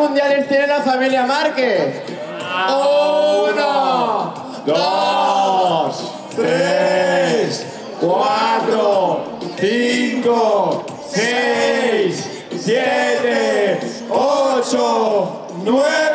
mundiales tiene la familia Márquez? Uno, dos, tres, cuatro, cinco, seis, siete, ocho, nueve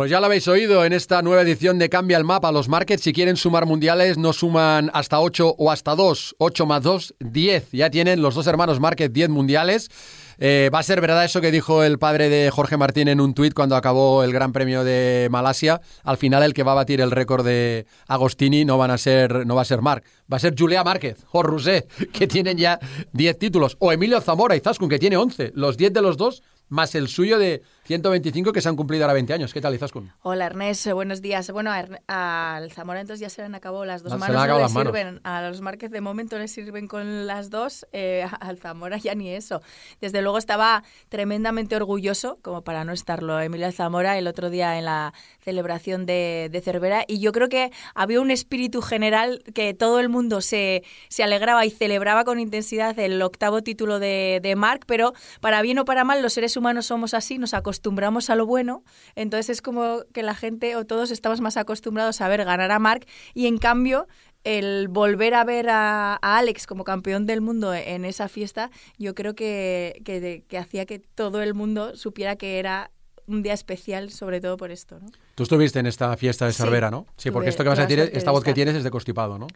Pues ya lo habéis oído en esta nueva edición de Cambia el Mapa. Los markets, si quieren sumar mundiales, no suman hasta 8 o hasta 2. 8 más 2, 10. Ya tienen los dos hermanos Márquez 10 mundiales. Eh, va a ser verdad eso que dijo el padre de Jorge Martín en un tuit cuando acabó el Gran Premio de Malasia. Al final el que va a batir el récord de Agostini no van a ser no va a ser Marc, va a ser Julia Márquez o Rousset, que tienen ya 10 títulos, o Emilio Zamora y Zaskun que tiene 11. Los 10 de los dos más el suyo de 125 que se han cumplido ahora 20 años. ¿Qué tal, Izaskun? Hola, Ernest. Buenos días. Bueno, al Zamora entonces ya se le han acabado las dos Se le han manos. acabado no las le manos. sirven. A los Márquez de momento les sirven con las dos. eh, al Zamora ya ni eso. Desde luego estaba tremendamente orgulloso, como para no estarlo, Emilio Zamora el otro día en la celebración de, de Cervera. Y yo creo que había un espíritu general que todo el mundo se, se alegraba y celebraba con intensidad el octavo título de, de Marc, pero para bien o para mal los seres humanos somos así, nos acostumbramos a lo bueno, entonces es como que la gente o todos estamos más acostumbrados a ver ganar a Marc y en cambio el volver a ver a, a Alex como campeón del mundo en esa fiesta, yo creo que, que, que hacía que todo el mundo supiera que era un día especial, sobre todo por esto, ¿no? Tú estuviste en esta fiesta de Sí, Cervera, ¿no? Sí, porque esto que vas a decir, esta voz que tienes es de constipado, ¿no?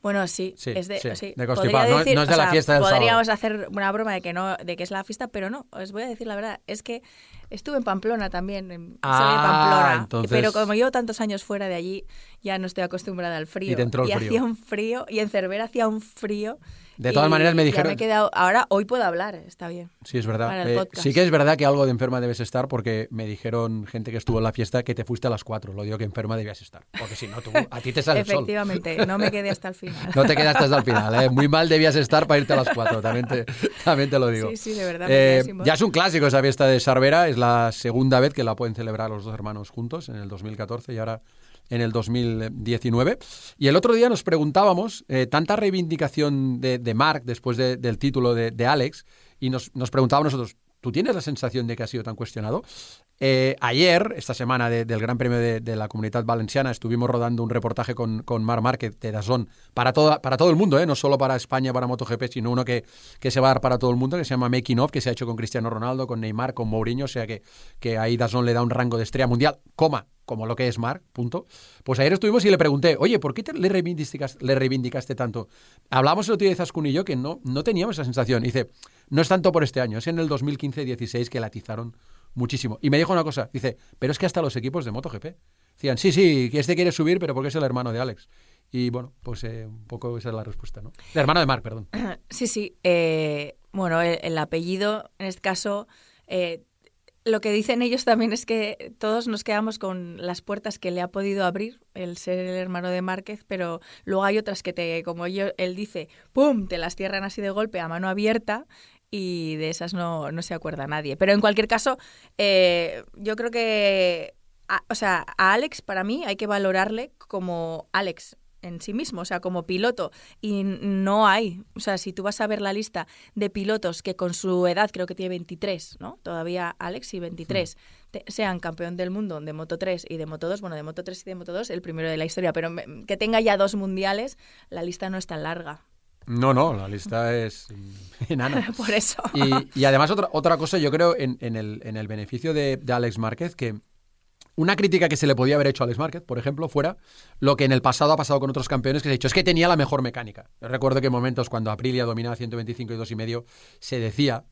Bueno, sí, Sí, es de, sí, sí, de constipado. No- decir- no es de la sea, fiesta del sábado. Podríamos hacer una broma de que no, de que es la fiesta, pero no. Os voy a decir la verdad, es que estuve en Pamplona también, en Ah, Pamplona, entonces- pero como llevo tantos años fuera de allí, ya no estoy acostumbrada al frío. Y te entró el frío. hacía un frío, y en Cervera hacía un frío. De todas y maneras me ya dijeron- he quedado, ahora hoy puedo hablar, está bien. Sí, es verdad. Eh, sí que es verdad que algo de enferma debes estar porque me dijeron gente que estuvo en la fiesta que te fuiste a las 4. Lo digo que enferma debías estar. Porque si no, tú, a ti te sale el sol. Efectivamente, no me quedé hasta el final. No te quedaste hasta el final. ¿eh? Muy mal debías estar para irte a las 4. También te, también te lo digo. Sí, sí, de verdad. me Eh, ya es un clásico esa fiesta de Sarvera. Es la segunda vez que la pueden celebrar los dos hermanos juntos, en el 2014 y ahora en el 2019. Y el otro día nos preguntábamos, eh, tanta reivindicación de, Mark después de- del título de, de Alex, y nos, nos preguntábamos nosotros, ¿tú tienes la sensación de que ha sido tan cuestionado? Eh, ayer, esta semana de- del Gran Premio de, la Comunidad Valenciana, estuvimos rodando un reportaje con, con Mar Márquez de Dazón para, toda, para todo el mundo, ¿eh? no solo para España, para MotoGP, sino uno que, que se va a dar para todo el mundo, que se llama Making Of, que se ha hecho con Cristiano Ronaldo, con Neymar, con Mourinho, o sea que, que ahí Dazón le da un rango de estrella mundial, coma, como lo que es Marc, punto. Pues ayer estuvimos y le pregunté, oye, ¿por qué te- le, reivindicaste, le reivindicaste tanto? Hablamos el otro día de Zaskun y yo que no, no teníamos esa sensación. Y dice, no es tanto por este año, es en el 2015-16 que la atizaron muchísimo. Y me dijo una cosa, dice, pero es que hasta los equipos de MotoGP decían, sí, sí, que este quiere subir, pero porque es el hermano de Alex. Y bueno, pues eh, un poco esa es la respuesta, ¿no? El hermano de Marc, perdón. Sí, sí. eh, bueno, el, el apellido, en este caso, eh, lo que dicen ellos también es que todos nos quedamos con las puertas que le ha podido abrir el ser el hermano de Márquez, pero luego hay otras que te, como él dice, ¡pum!, te las cierran así de golpe a mano abierta y de esas no, no se acuerda nadie. Pero en cualquier caso, eh, yo creo que, a- o sea, a Alex para mí hay que valorarle como Alex en sí mismo, o sea, como piloto. Y no hay, o sea, si tú vas a ver la lista de pilotos que con su edad, creo que tiene 23, ¿no? Todavía Alex y 23, te- sean campeón del mundo de Moto 3 y de Moto 2, bueno, de Moto 3 y de Moto 2, el primero de la historia, pero que tenga ya dos mundiales, la lista no es tan larga. No, no, la lista es enana. Por eso. Y, y además otra, otra cosa, yo creo en, en el, en el beneficio de, de Alex Márquez, que una crítica que se le podía haber hecho a Alex Márquez, por ejemplo, fuera lo que en el pasado ha pasado con otros campeones que se ha dicho, es que tenía la mejor mecánica. Yo recuerdo que en momentos cuando Aprilia dominaba 125 y 2 y medio, se decía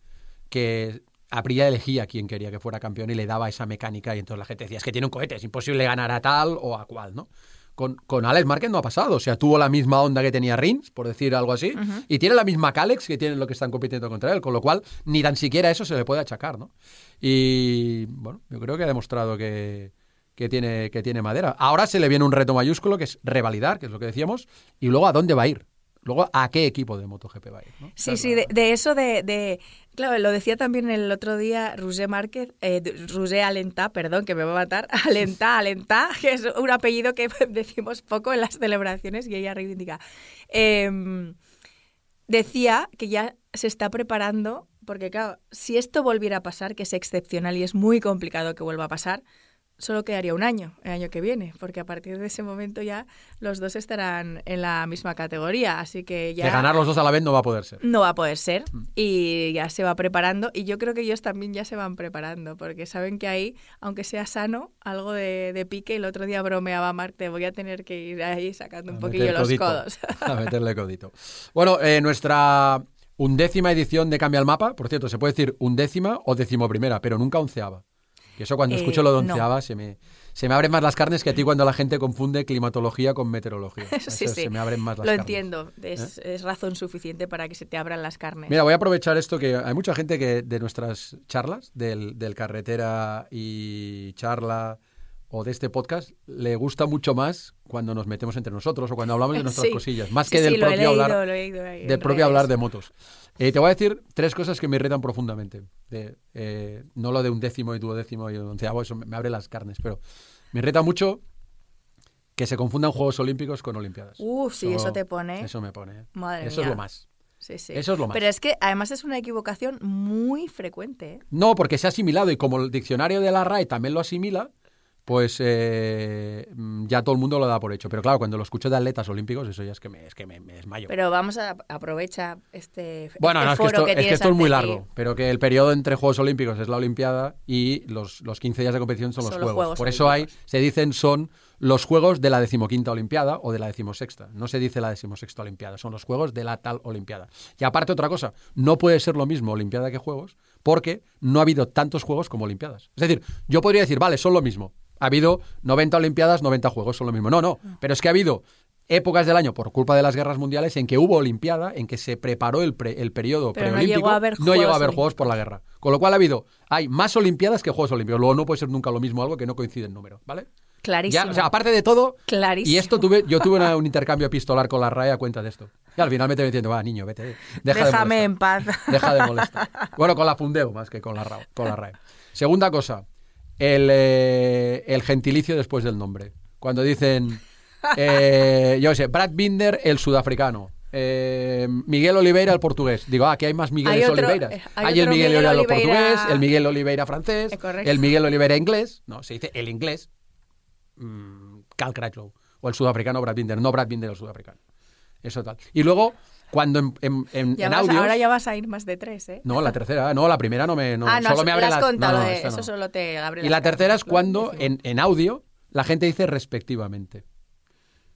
que Aprilia elegía a quien quería que fuera campeón y le daba esa mecánica y entonces la gente decía, es que tiene un cohete, es imposible ganar a tal o a cual, ¿no? Con, con Alex Márquez no ha pasado. O sea, tuvo la misma onda que tenía Rins, por decir algo así, y tiene la misma Calex que tienen lo que están compitiendo contra él, con lo cual ni tan siquiera eso se le puede achacar, ¿no? Y bueno, yo creo que ha demostrado que, que, tiene, que tiene madera. Ahora se le viene un reto mayúsculo que es revalidar, que es lo que decíamos, y luego a dónde va a ir. luego a qué equipo de MotoGP va a ir. Sí, sí, de eso de, de- Claro, lo decía también el otro día Roger Márquez, eh, Roger Alentá, perdón, que me va a matar, Alentá, Alentá, que es un apellido que decimos poco en las celebraciones y ella reivindica. Em, decía que ya se está preparando, porque claro, si esto volviera a pasar, que es excepcional y es muy complicado que vuelva a pasar, solo quedaría un año, el año que viene, porque a partir de ese momento ya los dos estarán en la misma categoría, así que ya... Que ganar los dos a la vez no va a poder ser. No va a poder ser Mm. y ya se va preparando y yo creo que ellos también ya se van preparando porque saben que ahí, aunque sea sano, algo de, de pique, el otro día bromeaba Marc, te voy a tener que ir ahí sacando un A poquillo los codito. codos. A meterle codito. Bueno, eh, nuestra undécima edición de Cambia el Mapa, por cierto, se puede decir undécima o decimoprimera, pero nunca onceava. Y eso cuando Eh, escucho lo de no. onceava se me, se me abren más las carnes que a ti cuando la gente confunde climatología con meteorología. sí, Eso sí. Se me abren más las Lo carnes. ¿Eh? entiendo, es, es razón suficiente para que se te abran las carnes. Mira, voy a aprovechar esto que hay mucha gente que de nuestras charlas, del, del carretera y charla o de este podcast, le gusta mucho más cuando nos metemos entre nosotros o cuando hablamos de nuestras Sí. cosillas, más que sí, del propio leído, hablar, del propio hablar de motos. Eh, te voy a decir tres cosas que me irritan profundamente. De, eh, no lo de un décimo y duodécimo y onceavo, eso me, abre las carnes, pero me irrita mucho que se confundan Juegos Olímpicos con Olimpiadas. Uf, sí, eso te pone. Eso me pone. ¿eh? Madre eso es lo más. Sí, sí. Eso es lo más. Pero es que además es una equivocación muy frecuente. ¿eh? No, porque se ha asimilado y como el diccionario de la RAE también lo asimila, pues eh, mm, ya todo el mundo lo da por hecho. Pero claro, cuando lo escucho de atletas olímpicos, eso ya es que me, es que me, me desmayo. Pero vamos a aprovechar este, bueno, este no, es que esto, que es, que esto es muy largo, pero que el periodo entre Juegos Olímpicos es la Olimpiada y los, los 15 días de competición son los Son los Juegos. Juegos Por eso hay, se dicen son los Juegos de la decimoquinta Olimpiada o de la decimosexta. No se dice la decimosexta Olimpiada, son los Juegos de la tal Olimpiada. Y aparte otra cosa, no puede ser lo mismo Olimpiada que Juegos porque no ha habido tantos Juegos como Olimpiadas. Es decir, yo podría decir, vale, son lo mismo. Ha habido 90 Olimpiadas, 90 Juegos, son lo mismo. No, no, Ah. pero es que ha habido épocas del año por culpa de las guerras mundiales en que hubo Olimpiada, en que se preparó el, pre- el periodo Pero no preolímpico. llegó a haber no llegó a haber Juegos por la guerra. Con lo cual ha habido, hay más Olimpiadas que Juegos Olímpicos. Luego no puede ser nunca lo mismo algo que no coincide en número, ¿vale? Clarísimo. Ya, o sea, aparte de todo, Clarísimo. y esto tuve, yo tuve una- un intercambio epistolar con la RAE a cuenta de esto. Y al final me estoy diciendo, va, niño, vete, deja Déjame de en paz. Deja de molestar. Bueno, con la Fundeo más que con la, con la RAE. Segunda cosa, el, eh, el gentilicio después del nombre. Cuando dicen, eh, yo sé, Brad Binder, el sudafricano. eh, Miguel Oliveira, el portugués. Digo, ah, que hay más Migueles Hay otro- Oliveiras. eh, Hay, hay el Miguel, Miguel Oliveira, el Oliveira- portugués, el Miguel Oliveira francés, el Miguel Oliveira inglés. No, se dice el inglés. mm, Cal Crutchlow. O el sudafricano Brad Binder. No Brad Binder, el sudafricano. Eso tal. Y luego, cuando en, en, en- Ya en vas- audios- ahora ya vas a ir más de tres, ¿eh? No, la tercera. No, la primera no me... No, ah, no, solo me abre contado, no, esta eso solo te abre Y las la tercera es cuando en audio la gente dice respectivamente.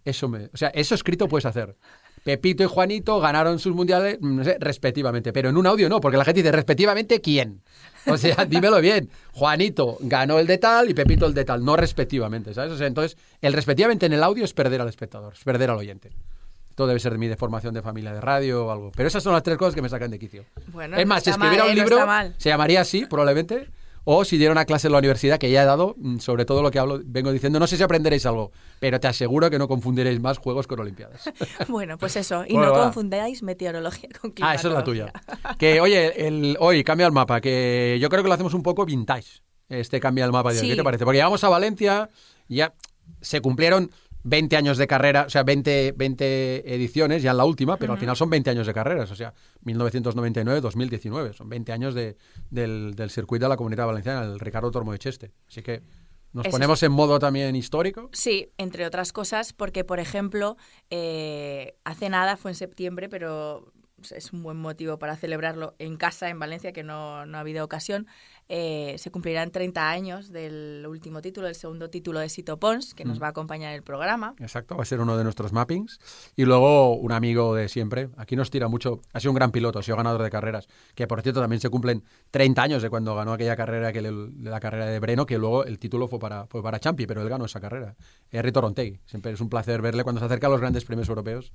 Eso me, o sea, eso escrito puedes hacer. Pepito y Juanito ganaron sus mundiales, mm, no sé, respectivamente, pero en un audio no, porque la gente dice respectivamente quién. O sea, dímelo bien. Juanito ganó el de tal y Pepito el de tal, no respectivamente, ¿sabes? O sea, entonces, el respectivamente en el audio es perder al espectador, es perder al oyente. Esto debe ser de mi deformación de familia de radio o algo. Pero esas son las tres cosas que me sacan de quicio. Bueno, es no más, si escribiera mal, un. No libro, se llamaría así, probablemente. O si diera una clase en la universidad, que ya he dado, mm, sobre todo lo que hablo, vengo diciendo, no sé si aprenderéis algo, pero te aseguro que no confundiréis más juegos con Olimpiadas. Bueno, pues eso. Y Bueno, no va. confundáis meteorología con ah, esa es la climatología. tuya. Que, oye, el, hoy cambia el mapa, que yo creo que lo hacemos un poco vintage, este cambia el mapa de hoy. Sí. ¿Qué te parece? Porque llegamos a Valencia, ya se cumplieron 20 años de carrera, o sea, 20, 20 ediciones ya en la última, pero al final son 20 años de carreras, o sea, 1999-2019, son 20 años de, del, del circuito de la Comunidad Valenciana, el Ricardo Tormo de Cheste. Así que nos Eso ponemos en modo también histórico. Sí, entre otras cosas, porque, por ejemplo, eh, hace nada, fue en septiembre, pero es un buen motivo para celebrarlo en casa, en Valencia, que no, no ha habido ocasión. Eh, se cumplirán 30 años del último título, el segundo título de Sito Pons, que Mm. nos va a acompañar en el programa. Exacto, va a ser uno de nuestros mappings. Y luego un amigo de siempre, aquí nos tira mucho, ha sido un gran piloto, ha sido ganador de carreras, que por cierto también se cumplen 30 años de cuando ganó aquella carrera, que le- la carrera de Breno, que luego el título fue para, fue para Champi, pero él ganó esa carrera. Es Rito Rontegui, siempre es un placer verle cuando se acerca a los grandes premios europeos,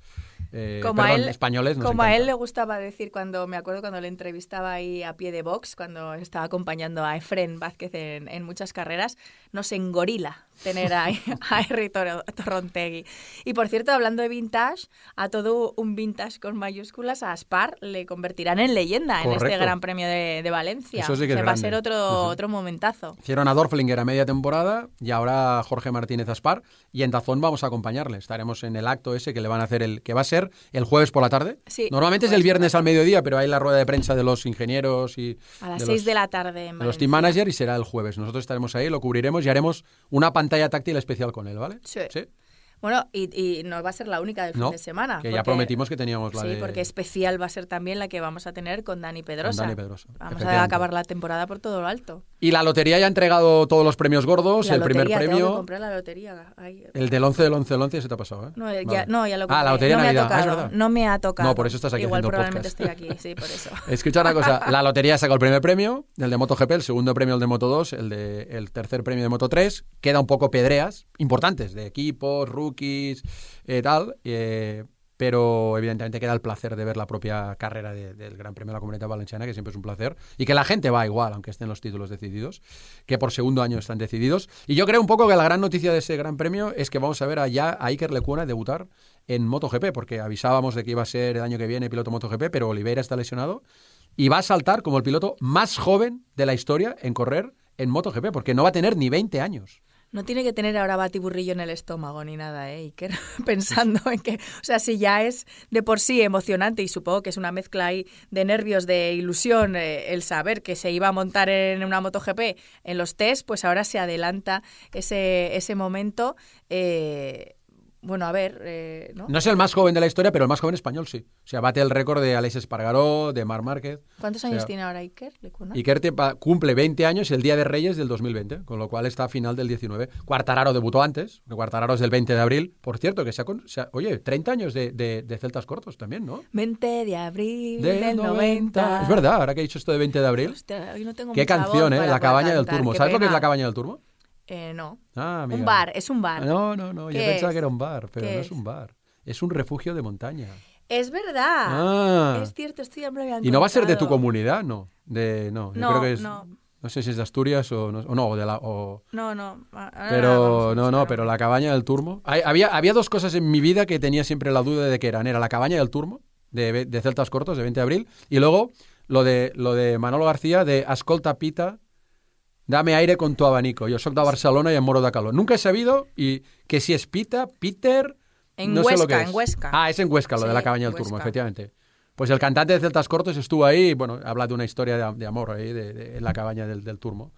eh, Como a él- españoles. Como a él le gustaba decir cuando, me acuerdo cuando le entrevistaba ahí a pie de box, cuando estaba acompañando a Efren Vázquez en, en muchas carreras, nos engorila tener a, a Toro- Torrontegui. Y por cierto, hablando de vintage, a todo un vintage con mayúsculas, a Aspar le convertirán en leyenda en este Correcto. Gran Premio de, de Valencia. Eso sí que es Se va a ser otro, Ujú. otro momentazo. Hicieron a Dorflinger a media temporada y ahora Jorge Martínez Aspar. Y en Tazón vamos a acompañarle. Estaremos en el acto ese que le van a hacer, el que va a ser el jueves por la tarde. Sí, Normalmente es el viernes al mediodía, pero hay la rueda de prensa de los ingenieros y A las de 6 los- de la tarde en de los team manager y será el jueves. Nosotros estaremos ahí, lo cubriremos y haremos una pantalla táctil especial con él, ¿vale? Sí. Bueno, y, y no va a ser la única del fin No, de semana. que ya porque- prometimos que teníamos la Sí, de... porque especial va a ser también la que vamos a tener con Dani Pedrosa. Dani Pedrosa, Vamos a acabar la temporada por todo lo alto. Y la lotería ya ha entregado todos los premios gordos, La el primer lotería, tengo que premio... comprar la lotería. Ay, El del 11 del 11 del 11 se te ha pasado, ¿eh? No, ya, Vale. no, ya lo Ah, compré. la lotería no de me ha. Ah, tocado. verdad. no me ha tocado. No, por eso estás aquí Igual haciendo probablemente podcast. estoy aquí, sí, por eso. Escucha una cosa, la lotería sacó el primer premio, el de MotoGP, el segundo premio el de Moto 2, el, de, el tercer premio de Moto 3, queda un poco pedreas importantes de equipos, rookies, eh, tal, eh, pero evidentemente queda el placer de ver la propia carrera de- del Gran Premio de la Comunidad Valenciana, que siempre es un placer, y que la gente va igual, aunque estén los títulos decididos, que por segundo año están decididos. Y yo creo un poco que la gran noticia de ese Gran Premio es que vamos a ver allá a Iker Lecuona debutar en MotoGP, porque avisábamos de que iba a ser el año que viene piloto MotoGP, pero Oliveira está lesionado y va a saltar como el piloto más joven de la historia en correr en MotoGP, porque no va a tener ni 20 años. No tiene que tener ahora batiburrillo en el estómago ni nada, ¿eh? Iker? Pensando en que, o sea, si ya es de por sí emocionante y supongo que es una mezcla ahí de nervios, de ilusión, eh, el saber que se iba a montar en una MotoGP en los test, pues ahora se adelanta ese, ese momento. eh, bueno, a ver, eh, ¿no? No es el más joven de la historia, pero el más joven español sí. O sea, bate el récord de Alex Espargaró, de Mar Márquez. ¿Cuántos o años tiene ahora Iker? Lecuna? Iker te cumple 20 años el Día de Reyes del 2020, con lo cual está a final del 19. Cuartararo debutó antes, Cuartararo es del 20 de abril. Por cierto, que se ha, con- se ha- oye, 30 años de, de- de celtas cortos también, ¿no? 20 de abril Del del, 90. Es verdad, ahora que he dicho esto de 20 de abril. Hostia, hoy no tengo Qué canción, ¿eh? La cabaña del turmo. ¿Sabes lo que es la cabaña del turmo? Eh, no. Ah. Un bar, es un bar. No, no, no. Yo ¿Qué pensaba es? que era un bar, pero ¿Qué no es es? un bar. Es un refugio de montaña. Es verdad. Ah. Es cierto, esto ya Y no va a ser de tu comunidad, no. De, no, yo No, creo que es. no. No sé si es de Asturias o no, o no, o de la. o- No, no. pero no, no, pero la cabaña del turmo. Hay- había, había dos cosas en mi vida que tenía siempre la duda de que eran. Era la cabaña del turmo, de, de Celtas Cortos, de 20 de abril, y luego lo de, lo de Manolo García, de Ascolta Pita, dame aire con tu abanico. Yo soy de Barcelona y en Moro de Calor. Nunca he sabido y que si es Pita, Peter. En no sé lo Huesca, que es. en Huesca. Ah, es en Huesca, lo de la cabaña del turmo, efectivamente. Pues el cantante de Celtas Cortos estuvo ahí, bueno, habla de una historia de, de amor ahí, de, de- en la cabaña del, del turmo.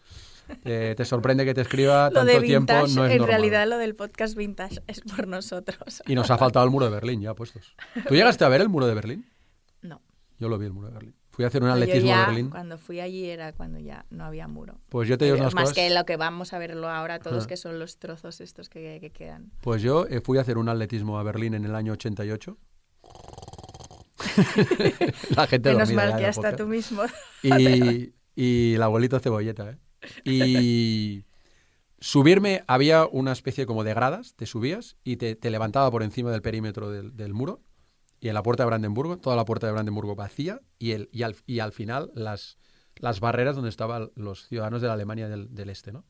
Eh, te sorprende que te escriba tanto de tiempo, vintage, no es en normal. realidad lo del podcast vintage es por nosotros. Y nos ha faltado el muro de Berlín ya puestos. ¿Tú llegaste a ver el muro de Berlín? No. Yo lo vi el muro de Berlín. Fui a hacer un atletismo a Berlín. Cuando fui allí era cuando ya no había muro. Pues yo te digo unas Más cosas. que lo que vamos a verlo ahora todos, Ah. que son los trozos estos que, que quedan. Pues yo eh, fui a hacer un atletismo a Berlín en el año 88. la gente Menos mal que hasta tú mismo. Y, y el abuelito cebolleta, ¿eh? Y subirme, había una especie como de gradas, te subías y te, te levantaba por encima del perímetro del, del muro. Y en la puerta de Brandenburgo, toda la puerta de Brandenburgo vacía y, el, y, al, y al final las, las barreras donde estaban los ciudadanos de la Alemania del, del Este, ¿no?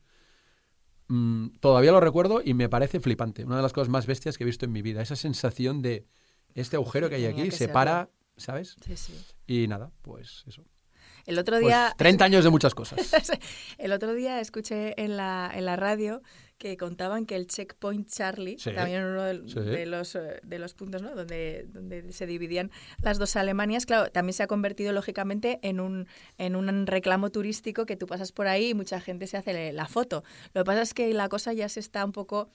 Mm, todavía lo recuerdo y me parece flipante. Una de las cosas más bestias que he visto en mi vida. Esa sensación de este agujero que hay aquí se para, ¿sabes? Sí, sí. Y nada, pues eso. El otro Pues día... 30 años de muchas cosas. El otro día escuché en la, en la radio que contaban que el checkpoint Charlie, Sí. también uno de, Sí. de los, eh, de los puntos ¿no? donde, donde se dividían las dos Alemanias, claro, también se ha convertido lógicamente en un, en un reclamo turístico que tú pasas por ahí y mucha gente se hace la foto. Lo que pasa es que la cosa ya se está un poco...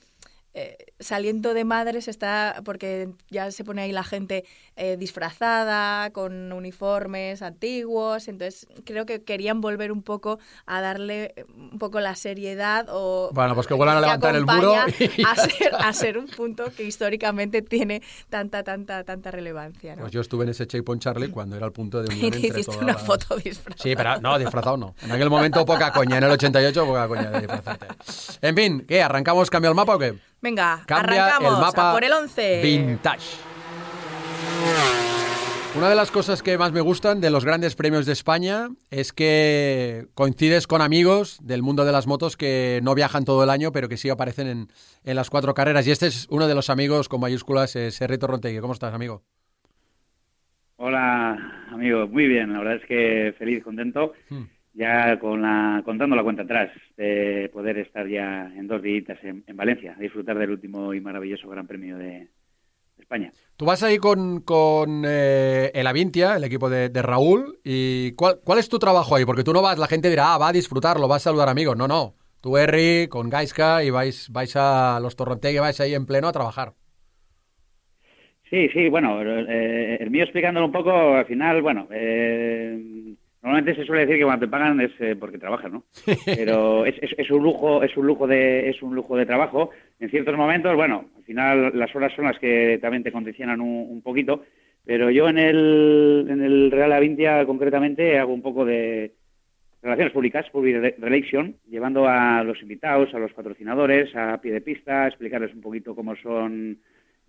eh, saliendo de madres está porque ya se pone ahí la gente eh, disfrazada con uniformes antiguos entonces creo que querían volver un poco a darle eh, un poco la seriedad o Bueno, pues que vuelvan a levantar el muro y a ser, a ser un punto que históricamente tiene tanta tanta tanta relevancia ¿no? Pues yo estuve en ese checkpoint Charlie cuando era el punto de y unión te entre hiciste una las- foto disfrazada Sí, pero no, disfrazado no. En aquel momento poca coña. En el 88 poca coña de disfrazarte. En fin, ¿qué? ¿Arrancamos, cambia el mapa o qué? Venga Cambia arrancamos el mapa a por el 11 Vintage. Una de las cosas que más me gustan de los grandes premios de España es que coincides con amigos del mundo de las motos que no viajan todo el año, pero que sí aparecen en, en las cuatro carreras. Y este es uno de los amigos con mayúsculas, es Serrito Rontegui. ¿Cómo estás, amigo? Hola, amigo. Muy bien. La verdad es que feliz, contento. Hmm. Ya con la, contando la cuenta atrás de poder estar ya en dos días en, en Valencia, a disfrutar del último y maravilloso Gran Premio de, España. Tú vas ahí con, con eh, el Avintia, el equipo de, Raúl, y ¿cuál, ¿cuál, es tu trabajo ahí? Porque tú no vas, la gente dirá, ah, va a disfrutarlo, va a saludar amigos. No, no. Tú, Henry, con Gaiska y vais, vais a los Torrontegui, vais ahí en pleno a trabajar. Sí, sí, bueno, eh, el mío explicándolo un poco, al final, bueno, eh, Normalmente se suele decir que cuando te pagan es eh, porque trabajas, ¿no? Pero es, es, un lujo, es un lujo de, es un lujo de trabajo. En ciertos momentos, bueno, al final las horas son las que también te condicionan un, poquito. Pero yo en el, en el Real Avintia concretamente hago un poco de relaciones públicas, public relation, llevando a los invitados, a los patrocinadores, a pie de pista, explicarles un poquito cómo son,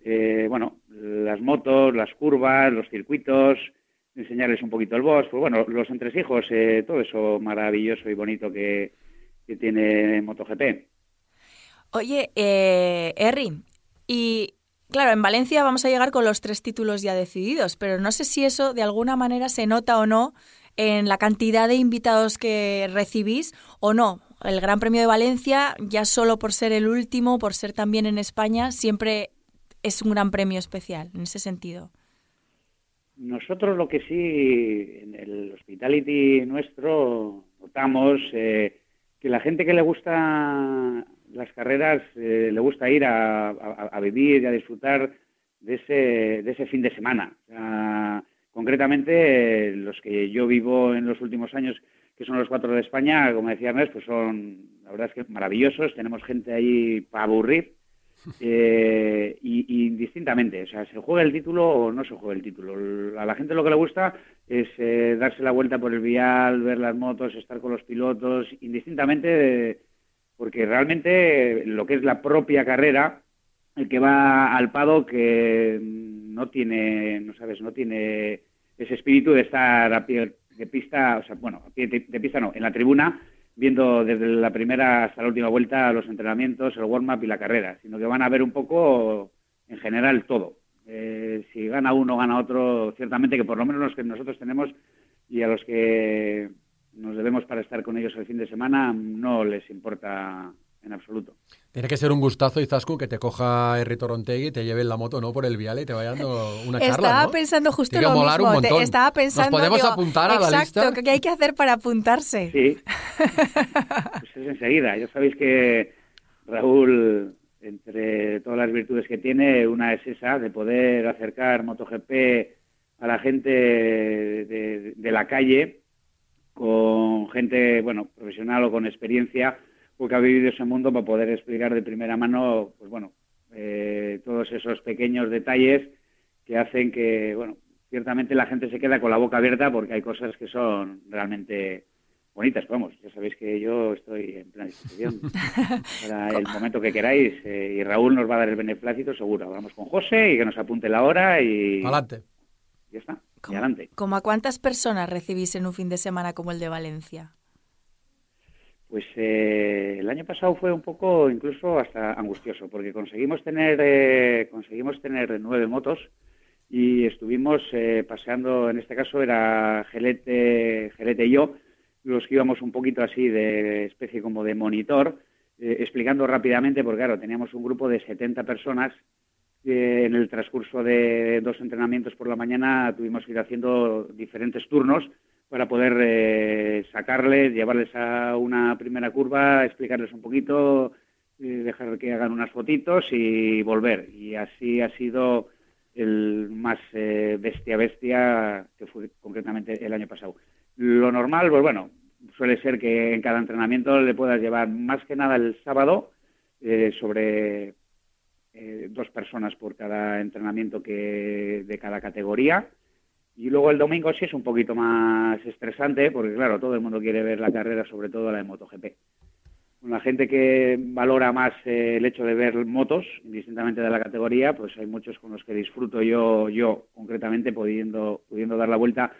eh, bueno, las motos, las curvas, los circuitos, enseñarles un poquito el boss, pues bueno, los entresijos, eh, todo eso maravilloso y bonito que, tiene MotoGP. Oye, eh, y claro, en Valencia vamos a llegar con los tres títulos ya decididos, pero no sé si eso de alguna manera se nota o no en la cantidad de invitados que recibís o no. El Gran Premio de Valencia, ya solo por ser el último, por ser también en España, siempre es un gran premio especial en ese sentido. Nosotros lo que sí, en el hospitality nuestro, notamos eh, que la gente que le gusta las carreras, eh, le gusta ir a, vivir y a disfrutar de ese, fin de semana. concretamente, los que yo vivo en los últimos años, que son los cuatro de España, como decía Ernest, pues son, la verdad es que maravillosos. Tenemos gente ahí para aburrir eh, y, indistintamente, o sea, se juega el título o no se juega el título. A la gente lo que le gusta es eh, darse la vuelta por el vial, ver las motos, estar con los pilotos, indistintamente, porque realmente lo que es la propia carrera, el que va al pado que no tiene, no sabes, no tiene ese espíritu de estar a pie de pista, o sea, bueno, a pie de pista no, en la tribuna, viendo desde la primera hasta la última vuelta los entrenamientos, el warm-up y la carrera, sino que van a ver un poco en general todo. Eh, si gana uno, gana otro, ciertamente que por lo menos los que nosotros tenemos y a los que nos debemos para estar con ellos el fin de semana no les importa en absoluto. Tiene que ser un gustazo, Izascu, que te coja R. Torontegui y te lleve en la moto, ¿no? Por el vial y te vaya dando una charla, Estaba pensando justo lo mismo. estaba pensando, ¿Nos podemos apuntar a la lista? Exacto, ¿qué hay que hacer para apuntarse? Sí, pues es enseguida. Ya sabéis que Raúl, entre todas las virtudes que tiene, una es esa, de poder acercar MotoGP a la gente de, de la calle, con gente, bueno, profesional o con experiencia, porque ha vivido ese mundo para poder explicar de primera mano, pues bueno, eh, todos esos pequeños detalles que hacen que, bueno, ciertamente la gente se queda con la boca abierta porque hay cosas que son realmente bonitas. Vamos, ya sabéis que yo estoy en plan disposición para el momento que queráis eh, y Raúl nos va a dar el beneplácito seguro. Hablamos con José y que nos apunte la hora y... Adelante. Ya está. Y adelante. ¿Cómo a cuántas personas recibís en un fin de semana como el de Valencia? Pues eh, el año pasado fue un poco incluso hasta angustioso, porque conseguimos tener, eh, conseguimos tener nueve motos y estuvimos eh, paseando, en este caso era Gelete, Gelete y yo, los que íbamos un poquito así de especie como de monitor, explicando rápidamente, porque claro, teníamos un grupo de 70 personas en el transcurso de dos entrenamientos por la mañana tuvimos que ir haciendo diferentes turnos para poder eh, sacarles, llevarles a una primera curva, explicarles un poquito, eh, dejar que hagan unas fotitos y volver. Y así ha sido el más eh, bestia bestia que fue concretamente el año pasado. Lo normal, pues bueno, suele ser que en cada entrenamiento le puedas llevar más que nada el sábado sobre dos personas por cada entrenamiento que de cada categoría y luego el domingo sí es un poquito más estresante, porque claro, todo el mundo quiere ver la carrera, sobre todo la de MotoGP. la gente que valora más eh, el hecho de ver motos, indistintamente de la categoría, pues hay muchos con los que disfruto yo, yo concretamente, pudiendo, pudiendo dar la vuelta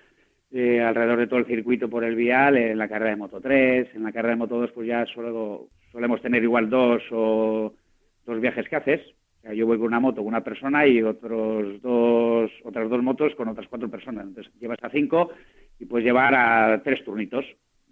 eh, alrededor de todo el circuito por el vial, en la carrera de Moto 3, en la carrera de Moto 2, pues ya solo, solemos tener igual dos o dos viajes que haces. Yo voy con una moto con una persona y otros dos, otras dos motos con otras cuatro personas. Entonces llevas a cinco y puedes llevar a tres turnitos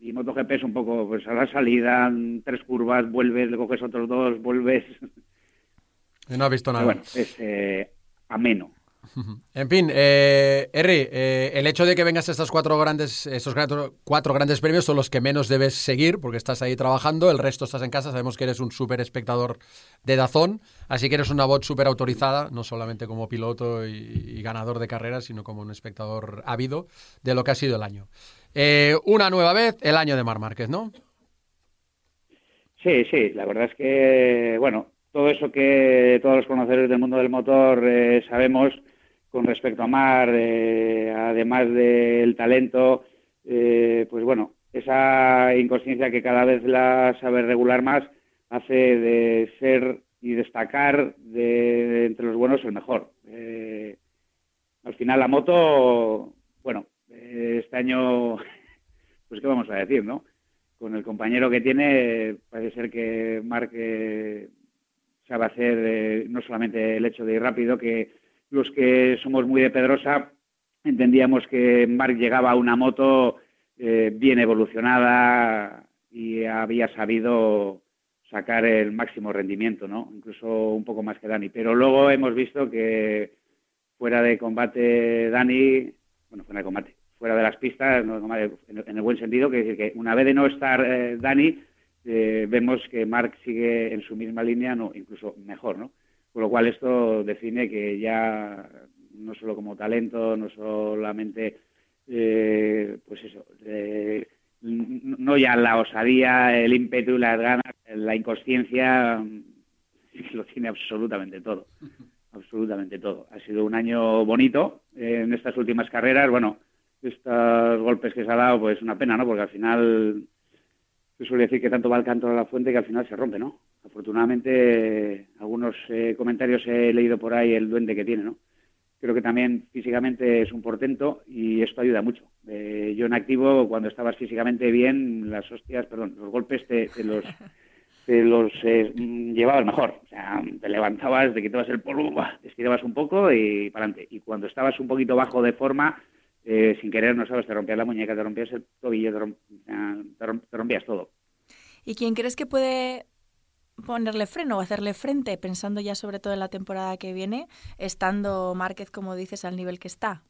y MotoGP es un poco, pues a la salida, tres curvas, vuelves, le coges otros dos, vuelves. no ha visto nada. bueno, es eh, ameno. En fin, eh, eh, el hecho de que vengas a estos cuatro grandes, estos cuatro grandes premios son los que menos debes seguir porque estás ahí trabajando, el resto estás en casa, sabemos que eres un súper espectador de Dazón, así que eres una voz súper autorizada, no solamente como piloto y, ganador de carreras, sino como un espectador ávido de lo que ha sido el año. Eh, una nueva vez, el año de Mar Márquez, ¿no? Sí, sí, la verdad es que, bueno, todo eso que todos los conocedores del mundo del motor eh, sabemos con respecto a Mar, eh, además del talento, pues bueno, esa inconsciencia que cada vez la sabe regular más hace de ser y destacar de, entre los buenos el mejor. al final la moto, bueno, este año, pues qué vamos a decir, ¿no? Con el compañero que tiene, parece ser que Marc eh, sabe hacer eh, no solamente el hecho de ir rápido, que los que somos muy de Pedrosa entendíamos que Marc llegaba a una moto eh, bien evolucionada y había sabido sacar el máximo rendimiento, ¿no? Incluso un poco más que Dani. Pero luego hemos visto que fuera de combate Dani, bueno, fuera de combate, fuera de las pistas, en el buen sentido, que decir que una vez de no estar eh, Dani, eh, vemos que Mark sigue en su misma línea, no, incluso mejor, ¿no? Con lo cual esto define que ya no solo como talento, no solamente, eh, pues eso, no ya la osadía, el ímpetu y las ganas, la inconsciencia, lo tiene absolutamente todo, absolutamente todo. Ha sido un año bonito en estas últimas carreras, bueno, estos golpes que se ha dado, pues una pena, ¿no? Porque al final se suele decir que tanto va el canto a la fuente que al final se rompe, ¿no? Afortunadamente, algunos eh, comentarios he leído por ahí el duende que tiene, ¿no? Creo que también físicamente es un portento y esto ayuda mucho. Eh, yo en activo, cuando estabas físicamente bien, las hostias, perdón, los golpes te, los te los eh, llevabas mejor. O sea, te levantabas, te quitabas el polvo, te estirabas un poco y para adelante. Y cuando estabas un poquito bajo de forma, eh, sin querer, no sabes, te rompías la muñeca, te rompías el tobillo, te, rompías todo. ¿Y quién crees que puede ponerle freno o hacerle frente, pensando ya sobre todo en la temporada que viene, estando Márquez, como dices, al nivel que está?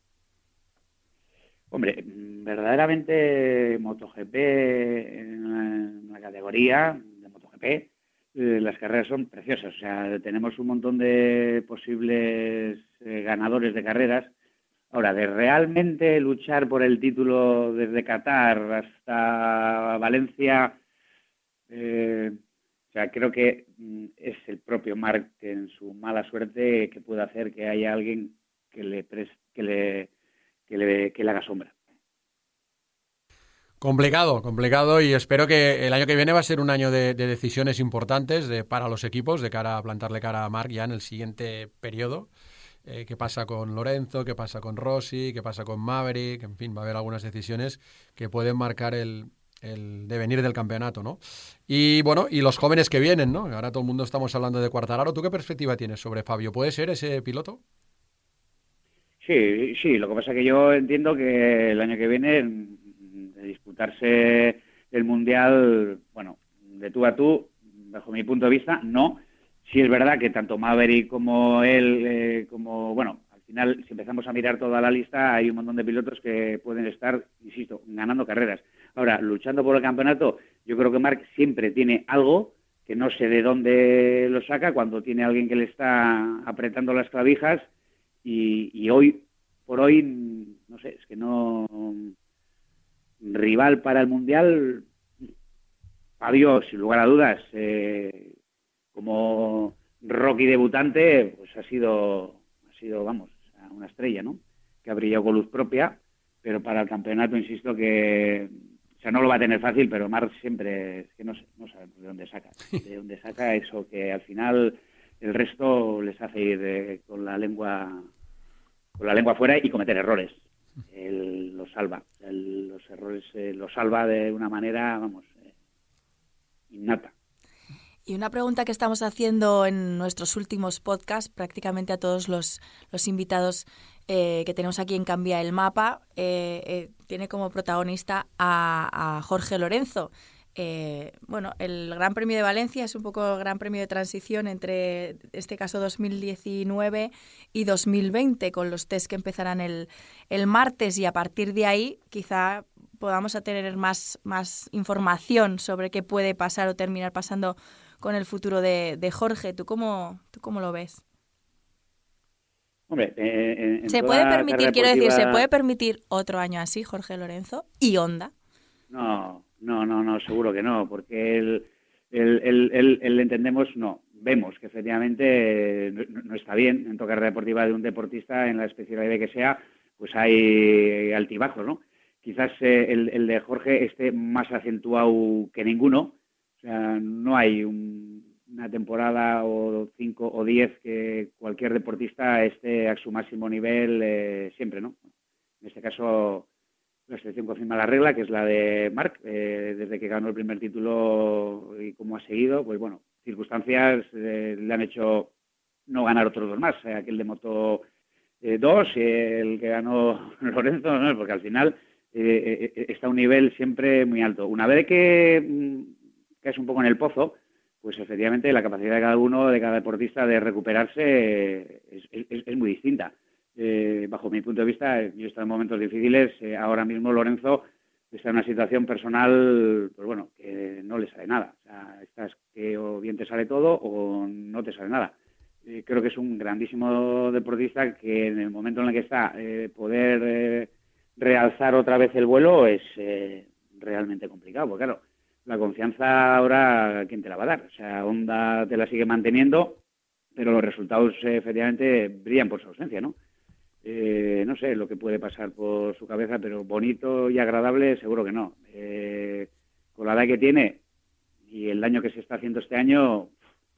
Hombre, verdaderamente MotoGP, en la categoría de MotoGP, eh, las carreras son preciosas. O sea, tenemos un montón de posibles eh, ganadores de carreras Ahora, de realmente luchar por el título desde Qatar hasta Valencia, eh, o sea, creo que mm, es el propio Marc en su mala suerte que puede hacer que haya alguien que le haga sombra. Complicado, complicado y espero que el año que viene va a ser un año de, decisiones importantes de, para los equipos de cara a plantarle cara a Marc ya en el siguiente periodo. Eh, qué pasa con Lorenzo, qué pasa con Rossi, qué pasa con Maverick, en fin, va a haber algunas decisiones que pueden marcar el, el devenir del campeonato, ¿no? Y bueno, y los jóvenes que vienen, ¿no? Ahora todo el mundo estamos hablando de Cuartararo. ¿Tú qué perspectiva tienes sobre Fabio? ¿Puede ser ese piloto? Sí, sí, lo que pasa es que yo entiendo que el año que viene, de disputarse el Mundial, bueno, de tú a tú, bajo mi punto de vista, no, sí es verdad que tanto Maverick como él, eh, como, bueno, al final, si empezamos a mirar toda la lista, hay un montón de pilotos que pueden estar, insisto, ganando carreras. Ahora, luchando por el campeonato, yo creo que Mark siempre tiene algo que no sé de dónde lo saca, cuando tiene alguien que le está apretando las clavijas y, hoy, por hoy, no sé, es que no... Rival para el Mundial, Fabio, sin lugar a dudas, eh, como Rocky debutante, pues ha sido, ha sido, vamos, una estrella, ¿no? Que ha brillado con luz propia, pero para el campeonato, insisto, que sea, no lo va a tener fácil, pero Mar siempre, es que no sé, no sabe de dónde saca. De dónde saca eso que al final el resto les hace ir eh, con la lengua con la lengua fuera y cometer errores. Él lo salva. Él los errores eh, los salva de una manera, vamos, eh, innata. Y una pregunta que estamos haciendo en nuestros últimos podcasts, prácticamente a todos los, los invitados eh, que tenemos aquí en Cambia el Mapa, eh, eh, tiene como protagonista a, Jorge Lorenzo. Eh, bueno, el Gran Premio de Valencia es un poco el Gran Premio de transición entre este caso 2019 y 2020, con los test que empezarán el, el martes y a partir de ahí quizá podamos tener más, más información sobre qué puede pasar o terminar pasando con el futuro de, de Jorge. ¿Tú cómo, ¿Tú cómo lo ves? Hombre, eh, en- en ¿Se puede permitir, quiero decir, se puede permitir otro año así, Jorge Lorenzo y Honda? No, no, no, no, seguro que no, porque el, el, el, el- entendemos, no, vemos que efectivamente eh, no, no está bien en tocar carrera deportiva de un deportista en la especialidad que sea, pues hay altibajos, ¿no? Quizás eh, el de Jorge esté más acentuado que ninguno, sea, no hay un- una temporada o cinco o diez que cualquier deportista esté a su máximo nivel eh, siempre, ¿no? En este caso, la selección confirma la regla, que es la de Marc, eh, desde que ganó el primer título y cómo ha seguido, pues bueno, circunstancias eh, le han hecho no ganar otros dos más, eh, aquel de Moto 2 y el que ganó Lorenzo, ¿no? porque al final está a un nivel siempre muy alto. Una vez que mm, caes un poco en el pozo, pues efectivamente la capacidad de cada uno, de cada deportista de recuperarse eh, es, muy distinta. Eh, bajo mi punto de vista, yo he estado en momentos difíciles. eh, ahora mismo Lorenzo está en una situación personal, pues bueno, que no le sale nada. O sea, estás que o bien te sale todo o no te sale nada. Creo que es un grandísimo deportista que en el momento en el que está, poder realzar otra vez el vuelo es realmente complicado. Porque claro, la confianza ahora, ¿quién te la va a dar? O sea, Honda te la sigue manteniendo, pero los resultados eh, efectivamente brillan por su ausencia, ¿no? Eh, no sé lo que puede pasar por su cabeza, pero bonito y agradable seguro que no. Eh, con la edad que tiene y el daño que se está haciendo este año,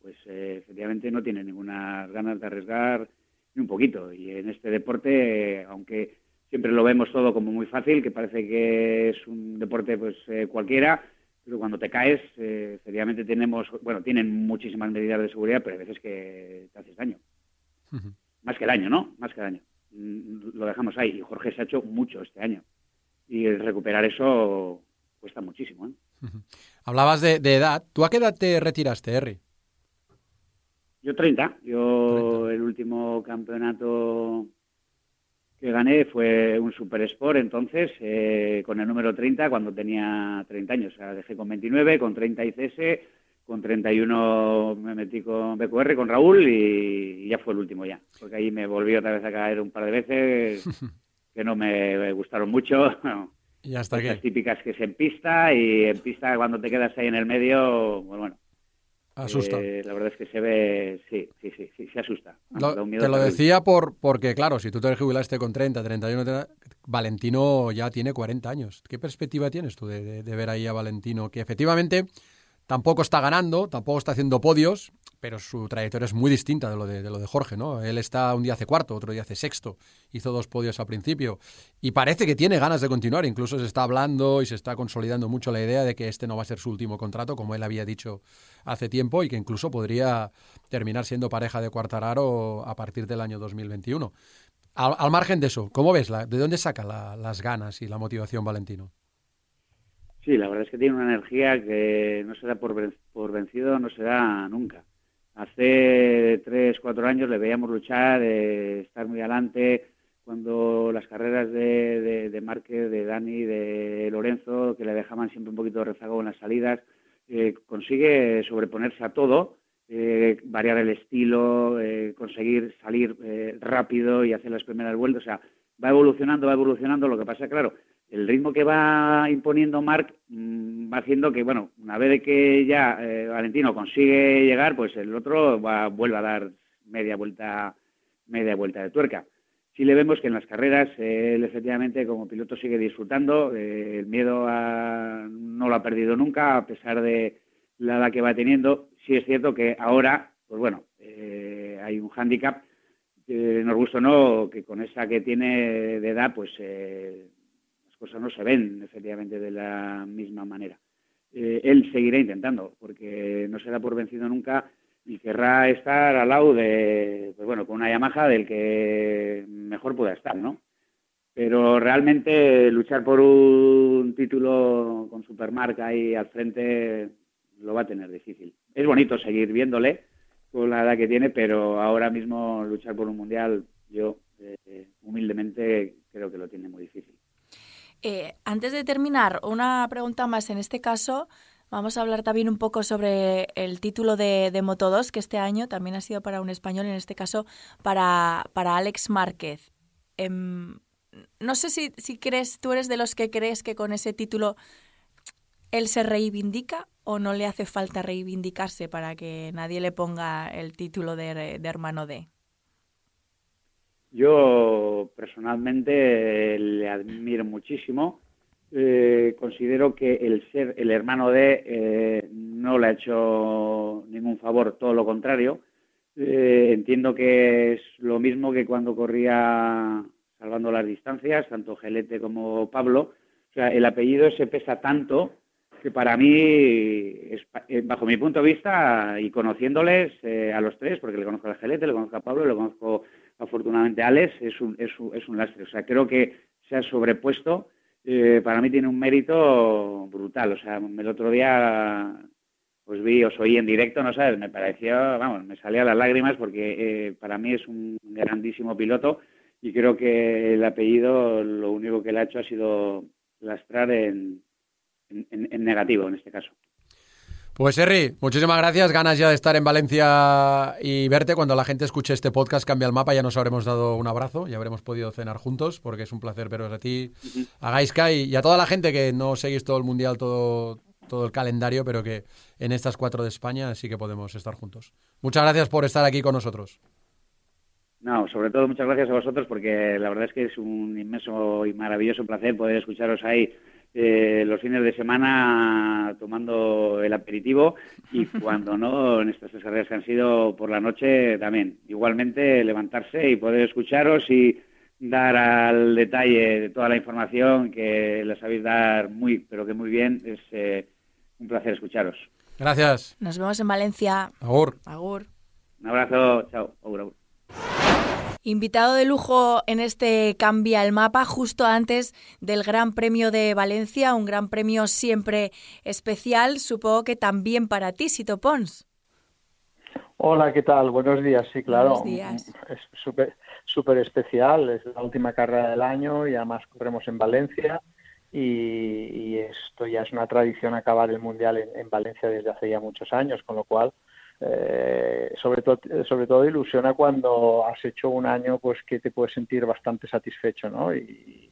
pues eh, efectivamente no tiene ninguna ganas de arriesgar ni un poquito. Y en este deporte, aunque siempre lo vemos todo como muy fácil, que parece que es un deporte pues eh, cualquiera, pero cuando te caes, eh, efectivamente tenemos, bueno, tienen muchísimas medidas de seguridad, pero hay veces que te haces daño. Más que daño, ¿no? Más que daño. Mm, Lo dejamos ahí. Y Jorge se ha hecho mucho este año. Y recuperar eso cuesta muchísimo. ¿eh? Hablabas de, de edad. ¿Tú a qué edad te retiraste, Henry? Yo 30. Yo el último campeonato que gané fue un Super Sport entonces, eh, con el número 30 cuando tenía 30 años. O sea, dejé con 29, con 30 ICS, con 31 me metí con BQR, con Raúl y, y ya fue el último ya. Porque ahí me volví otra vez a caer un par de veces que no me gustaron mucho. Y hasta Las típicas que es en pista y en pista cuando te quedas ahí en el medio, pues bueno, Asusta. eh, la verdad es que se ve, sí, sí, sí, sí se asusta. Lo- te lo decía por, porque, claro, si tú te jubilaste con 30, 31, 30, Valentino ya tiene 40 años. ¿Qué perspectiva tienes tú de, de- de ver ahí a Valentino? Que efectivamente tampoco está ganando, tampoco está haciendo podios, pero su trayectoria es muy distinta de lo de, lo de Jorge, ¿no? Él está un día hace cuarto, otro día hace sexto, hizo dos podios al principio y parece que tiene ganas de continuar, incluso se está hablando y se está consolidando mucho la idea de que este no va a ser su último contrato, como él había dicho hace tiempo, y que incluso podría terminar siendo pareja de Cuartararo a partir del año 2021. Al, al margen de eso, ¿cómo ves? La, ¿De dónde saca la- las ganas y la motivación Valentino? Sí, la verdad es que tiene una energía que no se da por, por vencido, no se da nunca. Hace tres, cuatro años le veíamos luchar, eh, estar muy adelante, cuando las carreras de, de, de Márquez, de Dani, de Lorenzo, que le dejaban siempre un poquito de rezago en las salidas, eh, consigue sobreponerse a todo, eh, variar el estilo, eh, conseguir salir eh, rápido y hacer las primeras vueltas. O sea, va evolucionando, va evolucionando. Lo que pasa, claro, el ritmo que va imponiendo Marc mm, va haciendo que, bueno, una vez que ya eh, Valentino consigue llegar, pues el otro va, vuelve a dar media vuelta, media vuelta de tuerca. sí le vemos que en las carreras él efectivamente como piloto sigue disfrutando, eh, el miedo no lo ha perdido nunca a pesar de la edad que va teniendo. Sí es cierto que ahora, pues bueno, eh, hay un hándicap, nos gusta o no, que con esa que tiene de edad, pues eh, cosas no se ven efectivamente de la misma manera. él seguirá intentando, porque no se da por vencido nunca y querrá estar al lado de, pues bueno, con una Yamaha del que mejor pueda estar, ¿no? Pero realmente luchar por un título con supermarca ahí al frente lo va a tener difícil. Es bonito seguir viéndole con la edad que tiene, pero ahora mismo luchar por un mundial, yo eh, humildemente creo que lo tiene muy difícil. Eh, antes de terminar, una pregunta más en este caso. Vamos a hablar también un poco sobre el título de, Moto 2, que este año también ha sido para un español, en este caso para, para Alex Márquez. Em, no sé si, si crees, tú eres de los que crees que con ese título él se reivindica o no le hace falta reivindicarse para que nadie le ponga el título de, de hermano D. Yo personalmente le admiro muchísimo eh, considero que el ser el hermano de eh, no le ha hecho ningún favor, todo lo contrario. Eh, entiendo que es lo mismo que cuando corría salvando las distancias, tanto Gelete como Pablo. O sea, el apellido se pesa tanto que para mí, bajo mi punto de vista, y conociéndoles a los tres, porque le conozco a Gelete, le conozco a Pablo, le conozco afortunadamente Alex, es un, es un, es un lastre. O sea, creo que se ha sobrepuesto eh, para mí tiene un mérito brutal. O sea, el otro día pues vi, os oí en directo, no sabes, me pareció, vamos, me salían las lágrimas porque eh, para mí es un grandísimo piloto y creo que el apellido lo único que le ha hecho ha sido lastrar en negativo en este caso. Pues Henry, muchísimas gracias. Ganas ya de estar en Valencia y verte. Cuando la gente escuche este podcast, cambia el mapa, ya nos habremos dado un abrazo y habremos podido cenar juntos, porque es un placer veros a ti, a Gaiska y, a toda la gente que no seguís todo el mundial, todo, todo el calendario, pero que en estas cuatro de España sí que podemos estar juntos. Muchas gracias por estar aquí con nosotros. No, sobre todo muchas gracias a vosotros porque la verdad es que es un inmenso y maravilloso placer poder escucharos ahí eh, los fines de semana tomando el aperitivo y cuando no, en estas carreras que han sido por la noche también. Igualmente levantarse y poder escucharos y dar al detalle de toda la información que la sabéis dar muy, pero que muy bien. Es eh, un placer escucharos. Gracias. Nos vemos en Valencia. Agur. Agur. Un abrazo. Chao. Agur, agur. Invitado de lujo en este Cambia el Mapa justo antes del Gran Premio de Valencia, un gran premio siempre especial, supongo que también para ti, Sito Pons. Hola, ¿qué tal? Buenos días, sí, claro. Buenos días. Es súper súper especial, es la última carrera del año y además corremos en Valencia y, esto ya es una tradición acabar el Mundial en Valencia desde hace ya muchos años, con lo cual eh, sobre todo sobre todo ilusiona cuando has hecho un año pues que te puedes sentir bastante satisfecho no y,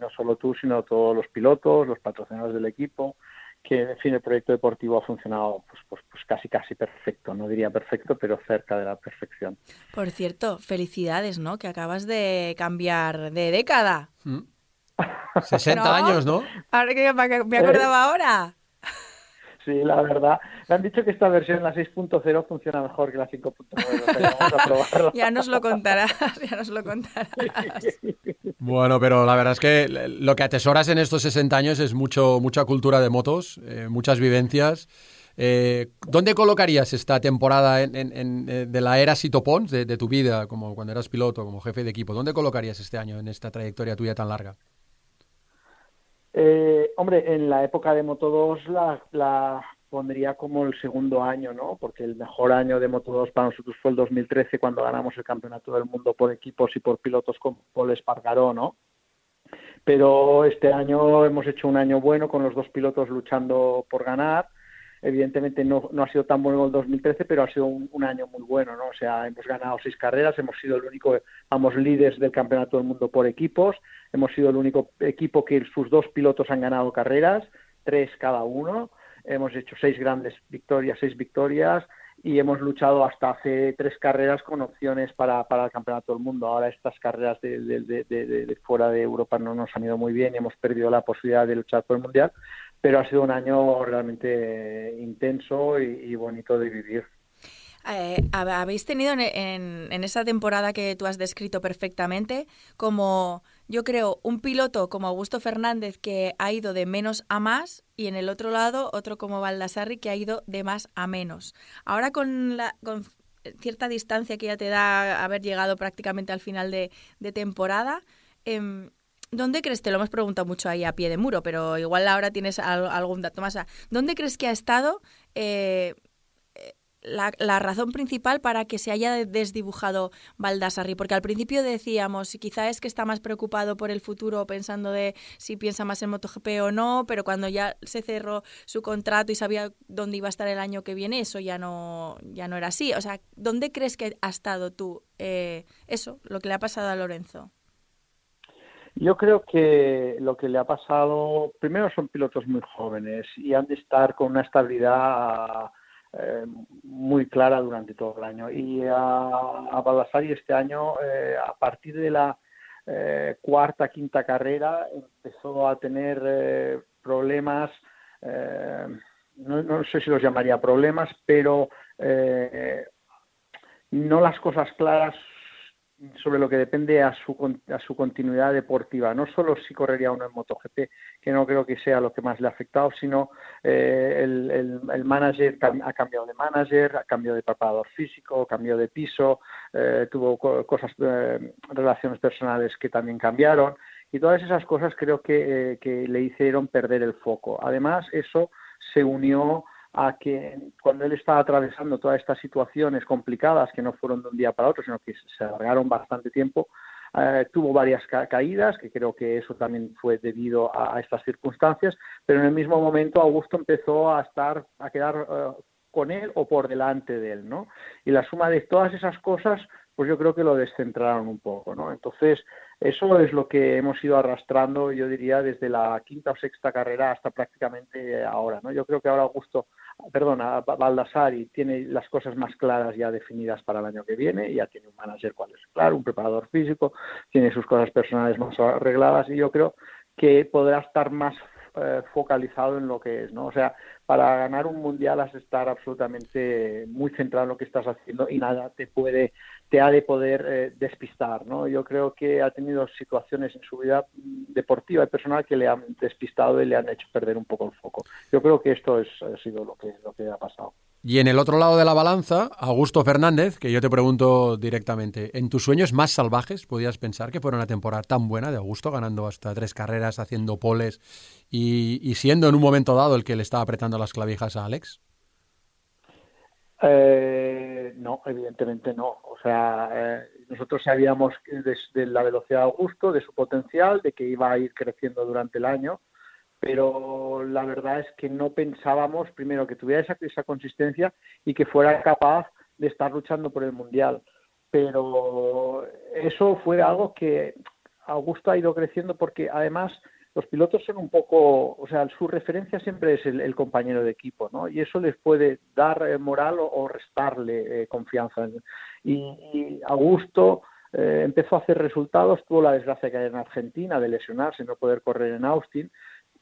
no solo tú sino todos los pilotos los patrocinadores del equipo que en fin el proyecto deportivo ha funcionado pues, pues, pues casi casi perfecto. No diría perfecto pero cerca de la perfección. Por cierto felicidades no que acabas de cambiar de década. 60 mm. años no ahora que me acordaba ahora Sí, la verdad. Me han dicho que esta versión, la 6.0, funciona mejor que la 5.0. ya nos lo contarás, ya nos lo contarás. Bueno, pero la verdad es que lo que atesoras en estos 60 años es mucho, mucha cultura de motos, eh, muchas vivencias. Eh, ¿Dónde colocarías esta temporada en, eh, de la era Sitopons, de, de tu vida, como cuando eras piloto, como jefe de equipo? ¿Dónde colocarías este año en esta trayectoria tuya tan larga? Eh, hombre, en la época de Moto 2 la, pondría como el segundo año, ¿no? Porque el mejor año de Moto 2 para nosotros fue el 2013 cuando ganamos el Campeonato del Mundo por equipos y por pilotos con Paul Espargaró, ¿no? Pero este año hemos hecho un año bueno con los dos pilotos luchando por ganar evidentemente no, ha sido tan bueno el 2013, pero ha sido un, año muy bueno, ¿no? O sea, hemos ganado seis carreras, hemos sido el único, vamos, líderes del Campeonato del Mundo por equipos, hemos sido el único equipo que sus dos pilotos han ganado carreras, tres cada uno, hemos hecho seis grandes victorias, seis victorias, y hemos luchado hasta hace tres carreras con opciones para, para el Campeonato del Mundo. Ahora estas carreras de, fuera de Europa no nos han ido muy bien y hemos perdido la posibilidad de luchar por el Mundial, pero ha sido un año realmente intenso y, bonito de vivir. Eh, habéis tenido en, en, esa temporada que tú has descrito perfectamente como yo creo, un piloto como Augusto Fernández que ha ido de menos a más y en el otro lado otro como Baldassarri que ha ido de más a menos. Ahora con, la, con cierta distancia que ya te da haber llegado prácticamente al final de, temporada, em, ¿dónde crees, te lo hemos preguntado mucho ahí a pie de muro, pero igual ahora tienes algún dato más, ¿dónde crees que ha estado eh, la, razón principal para que se haya desdibujado Baldassarri, porque al principio decíamos, quizá es que está más preocupado por el futuro, pensando de si piensa más en MotoGP o no, pero cuando ya se cerró su contrato y sabía dónde iba a estar el año que viene, eso ya no, ya no era así. O sea, ¿dónde crees que ha estado tú eh, eso, lo que le ha pasado a Lorenzo? Yo creo que lo que le ha pasado, primero son pilotos muy jóvenes y han de estar con una estabilidad eh, muy clara durante todo el año. Y a, a este año, eh, a partir de la eh, cuarta, quinta carrera, empezó a tener problemas, no, no, sé si los llamaría problemas, pero no las cosas claras sobre lo que depende a su, a su continuidad deportiva. No solo si correría uno en MotoGP, que no creo que sea lo que más le ha afectado, sino eh, el, el, manager ha cambiado de manager, ha cambiado de preparador físico, cambió de piso, eh, tuvo cosas, eh, relaciones personales que también cambiaron y todas esas cosas creo que, que le hicieron perder el foco. Además, eso se unió a que cuando él estaba atravesando todas estas situaciones complicadas que no fueron de un día para otro, sino que se alargaron bastante tiempo, eh, tuvo varias caídas, que creo que eso también fue debido a, estas circunstancias, pero en el mismo momento Augusto empezó a estar, a quedar eh, con él o por delante de él, ¿no? Y la suma de todas esas cosas, pues yo creo que lo descentraron un poco, ¿no? Entonces, eso es lo que hemos ido arrastrando, yo diría, desde la quinta o sexta carrera hasta prácticamente ahora, ¿no? Yo creo que ahora Augusto perdona, Baldassari tiene las cosas más claras ya definidas para el año que viene, ya tiene un manager cual es claro, un preparador físico, tiene sus cosas personales más arregladas y yo creo que podrá estar más eh, focalizado en lo que es, ¿no? O sea, para ganar un mundial has de estar absolutamente muy centrado en lo que estás haciendo y nada te puede te ha de poder eh, despistar, ¿no? Yo creo que ha tenido situaciones en su vida deportiva y personal que le han despistado y le han hecho perder un poco el foco. Yo creo que esto es, ha sido lo que, lo que ha pasado. Y en el otro lado de la balanza, Augusto Fernández, que yo te pregunto directamente, ¿en tus sueños más salvajes podías pensar que fuera una temporada tan buena de Augusto, ganando hasta tres carreras, haciendo poles y, siendo en un momento dado el que le estaba apretando las clavijas a Alex? Eh, no, evidentemente no. O sea, eh, nosotros sabíamos de, de la velocidad de Augusto, de su potencial, de que iba a ir creciendo durante el año pero la verdad es que no pensábamos, primero, que tuviera esa, esa consistencia y que fuera capaz de estar luchando por el Mundial. Pero eso fue algo que Augusto ha ido creciendo porque además los pilotos son un poco, o sea, su referencia siempre es el, compañero de equipo, ¿no? Y eso les puede dar eh, moral o, restarle eh, confianza. Y, Augusto eh, empezó a hacer resultados, tuvo la desgracia que hay en Argentina de lesionarse, no poder correr en Austin,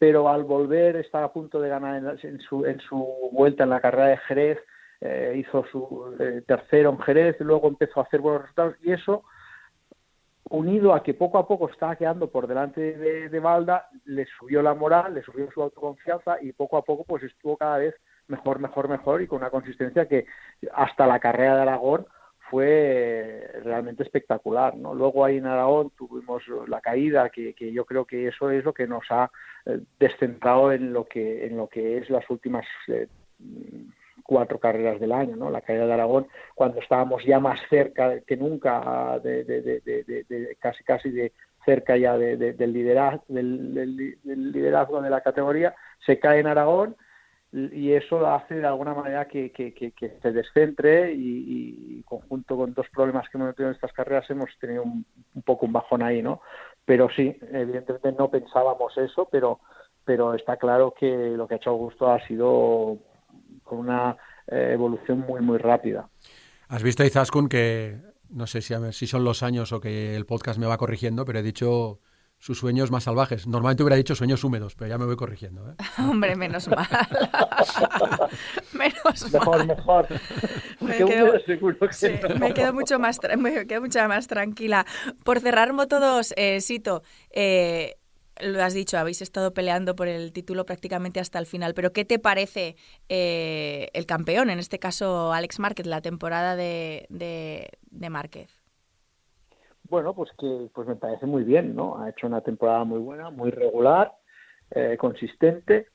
pero al volver estaba a punto de ganar en, su, en su, vuelta en la carrera de Jerez, eh, hizo su eh, tercero en Jerez, luego empezó a hacer buenos resultados y eso, unido a que poco a poco estaba quedando por delante de, de Balda, le subió la moral, le subió su autoconfianza y poco a poco pues estuvo cada vez mejor, mejor, mejor y con una consistencia que hasta la carrera de Aragón fue realmente espectacular. ¿no? Luego ahí en Aragón tuvimos la caída, que, yo creo que eso es lo que nos ha eh, descentrado en lo que, en lo que es las últimas eh, cuatro carreras del año, ¿no? la caída de Aragón, cuando estábamos ya más cerca que nunca, de, casi casi de cerca ya del, liderazgo, del, del liderazgo de la categoría, se cae en Aragón y eso hace de alguna manera que, se descentre y, conjunto con dos problemas que hemos tenido en estas carreras hemos tenido un, poco un bajón ahí, ¿no? Pero sí, evidentemente no pensábamos eso, pero, pero está claro que lo que ha hecho Augusto ha sido con una eh, evolución muy, muy rápida. Has visto, Izaskun, que no sé si, si son los años o que el podcast me va corrigiendo, pero he dicho sus sueños más salvajes. Normalmente hubiera dicho sueños húmedos, pero ya me voy corrigiendo. ¿eh? Hombre, menos mal. menos mejor, mal. Mejor, me quedo, me quedo mucho más, me quedo mucho más tranquila. Por cerrar Moto 2, eh, Sito, eh, lo has dicho, habéis estado peleando por el título prácticamente hasta el final, pero ¿qué te parece eh, el campeón, en este caso Alex Márquez, la temporada de, de, de Márquez? Bueno, pues que pues me parece muy bien, ¿no? Ha hecho una temporada muy buena, muy regular, eh, consistente.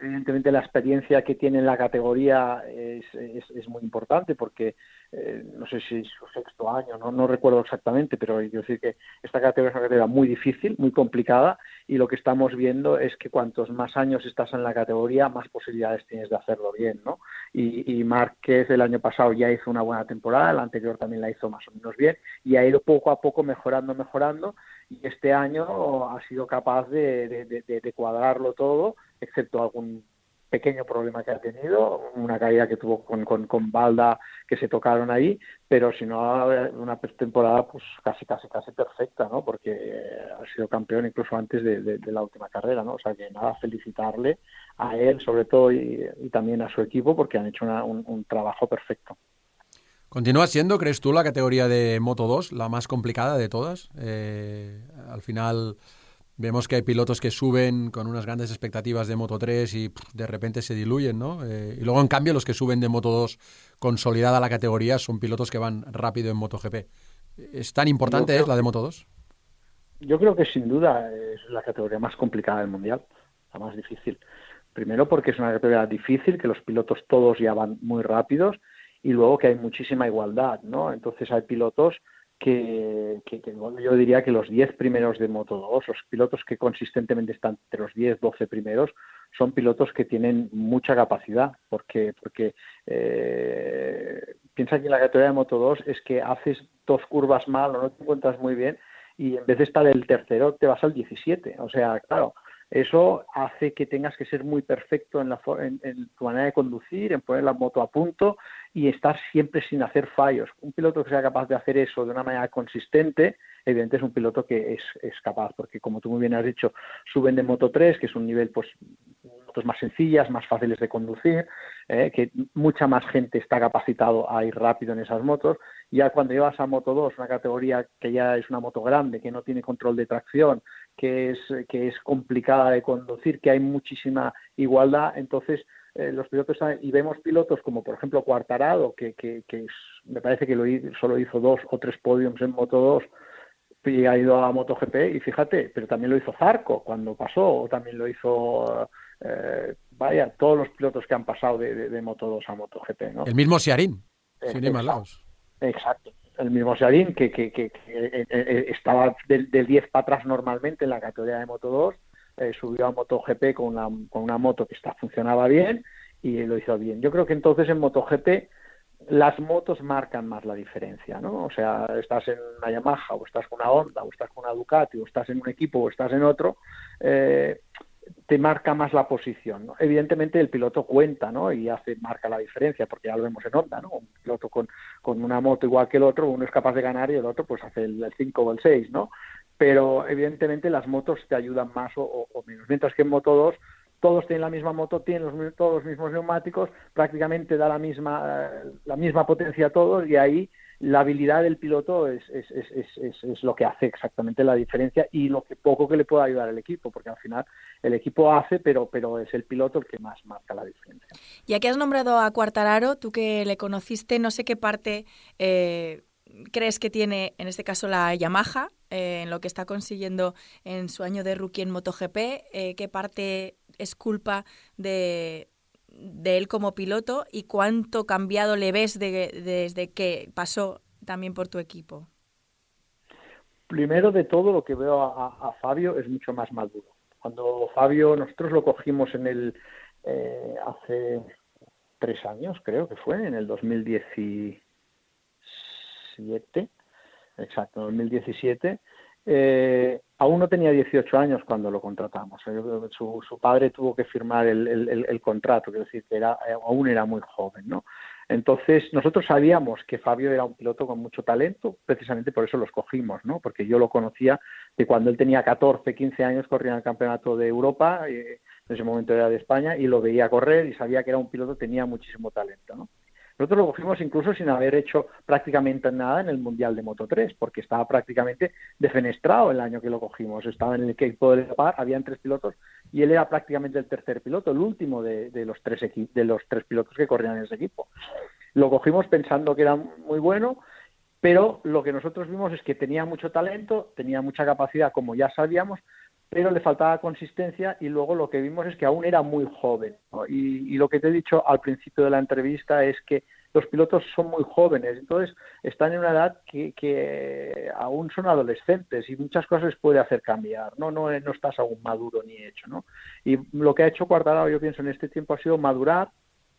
Evidentemente la experiencia que tiene en la categoría es, es, muy importante porque eh, no sé si es su sexto año, no, no recuerdo exactamente, pero quiero decir que esta categoría es una categoría muy difícil, muy complicada, y lo que estamos viendo es que cuantos más años estás en la categoría, más posibilidades tienes de hacerlo bien, ¿no? Y, y Márquez el año pasado ya hizo una buena temporada, el anterior también la hizo más o menos bien, y ha ido poco a poco mejorando, mejorando, y este año ha sido capaz de, de, de, de cuadrarlo todo, excepto algún pequeño problema que ha tenido, una caída que tuvo con, con, con, Balda que se tocaron ahí, pero si no, una temporada pues casi, casi, casi perfecta, ¿no? Porque ha sido campeón incluso antes de, la última carrera, ¿no? O sea que nada, felicitarle a él sobre todo y, también a su equipo porque han hecho una, un, un trabajo perfecto. ¿Continúa siendo, crees tú, la categoría de Moto 2 la más complicada de todas? Eh, al final Vemos que hay pilotos que suben con unas grandes expectativas de Moto 3 y pff, de repente se diluyen, ¿no? Eh, y luego, en cambio, los que suben de Moto 2 consolidada la categoría son pilotos que van rápido en MotoGP. ¿Es tan importante creo, es la de Moto 2? Yo creo que sin duda es la categoría más complicada del Mundial, la más difícil. Primero porque es una categoría difícil, que los pilotos todos ya van muy rápidos y luego que hay muchísima igualdad, ¿no? Entonces hay pilotos que, que, que, yo diría que los 10 primeros de Moto 2, los pilotos que consistentemente están entre los 10, 12 primeros, son pilotos que tienen mucha capacidad, porque, porque eh, piensa que en la categoría de Moto 2 es que haces dos curvas mal o no te encuentras muy bien y en vez de estar el tercero te vas al 17. O sea, claro, eso hace que tengas que ser muy perfecto en, la, tu manera de conducir, en poner la moto a punto y estar siempre sin hacer fallos. Un piloto que sea capaz de hacer eso de una manera consistente, evidentemente es un piloto que es, es capaz, porque como tú muy bien has dicho, suben de Moto 3, que es un nivel pues motos más sencillas, más fáciles de conducir, eh, que mucha más gente está capacitado a ir rápido en esas motos. Ya cuando llevas a Moto 2, una categoría que ya es una moto grande, que no tiene control de tracción, que es, que es complicada de conducir, que hay muchísima igualdad, entonces eh, los pilotos y vemos pilotos como por ejemplo Cuartarado, que, que, que es, me parece que lo, solo hizo dos o tres podiums en Moto 2 y ha ido a MotoGP y fíjate, pero también lo hizo Zarco cuando pasó, o también lo hizo eh, vaya, todos los pilotos que han pasado de, de, de Moto 2 a MotoGP, ¿no? El mismo Siarín, eh, sin ir más lejos. Exacto. El mismo Siarín que, que, que eh, eh, estaba del, del 10 para atrás normalmente en la categoría de Moto 2, eh, subió a MotoGP con una, con una moto que está, funcionaba bien y lo hizo bien. Yo creo que entonces en MotoGP las motos marcan más la diferencia, ¿no? O sea, estás en una Yamaha o estás con una Honda o estás con una Ducati o estás en un equipo o estás en otro, eh, te marca más la posición. ¿no? Evidentemente el piloto cuenta ¿no? y hace marca la diferencia, porque ya lo vemos en Honda, ¿no? un piloto con, con una moto igual que el otro, uno es capaz de ganar y el otro pues hace el 5 o el 6, ¿no? Pero evidentemente las motos te ayudan más o, menos, mientras que en Moto 2 todos tienen la misma moto, tienen los, todos los mismos neumáticos, prácticamente da la misma, la misma potencia a todos y ahí la habilidad del piloto es, es, es, es, lo que hace exactamente la diferencia y lo que poco que le pueda ayudar al equipo, porque al final el equipo hace, pero, pero es el piloto el que más marca la diferencia. Ya que has nombrado a Cuartararo, tú que le conociste, no sé qué parte eh, crees que tiene, en este caso, la Yamaha, eh, en lo que está consiguiendo en su año de rookie en MotoGP, eh, qué parte es culpa de, de él como piloto y cuánto cambiado le ves de, de, desde que pasó también por tu equipo? Primero de todo, lo que veo a, a, Fabio es mucho más maduro. Cuando Fabio, nosotros lo cogimos en el eh, hace tres años, creo que fue, en el 2017, exacto, 2017, eh, Aún no tenía 18 años cuando lo contratamos. Su, su padre tuvo que firmar el, contrato, quiero decir que era, aún era muy joven, ¿no? Entonces, nosotros sabíamos que Fabio era un piloto con mucho talento, precisamente por eso lo escogimos, ¿no? Porque yo lo conocía de cuando él tenía 14, 15 años, corría en el Campeonato de Europa, eh, en ese momento era de España, y lo veía correr y sabía que era un piloto tenía muchísimo talento, ¿no? Nosotros lo cogimos incluso sin haber hecho prácticamente nada en el Mundial de Moto 3, porque estaba prácticamente defenestrado el año que lo cogimos. Estaba en el equipo de par, habían tres pilotos y él era prácticamente el tercer piloto, el último de, los, tres de los tres pilotos que corrían en ese equipo. Lo cogimos pensando que era muy bueno, pero lo que nosotros vimos es que tenía mucho talento, tenía mucha capacidad, como ya sabíamos, pero le faltaba consistencia y luego lo que vimos es que aún era muy joven. Y, lo que te he dicho al principio de la entrevista es que los pilotos son muy jóvenes, entonces están en una edad que, aún son adolescentes y muchas cosas puede hacer cambiar, ¿no? No, no estás aún maduro ni hecho, ¿no? Y lo que ha hecho Cuartararo, yo pienso, en este tiempo ha sido madurar,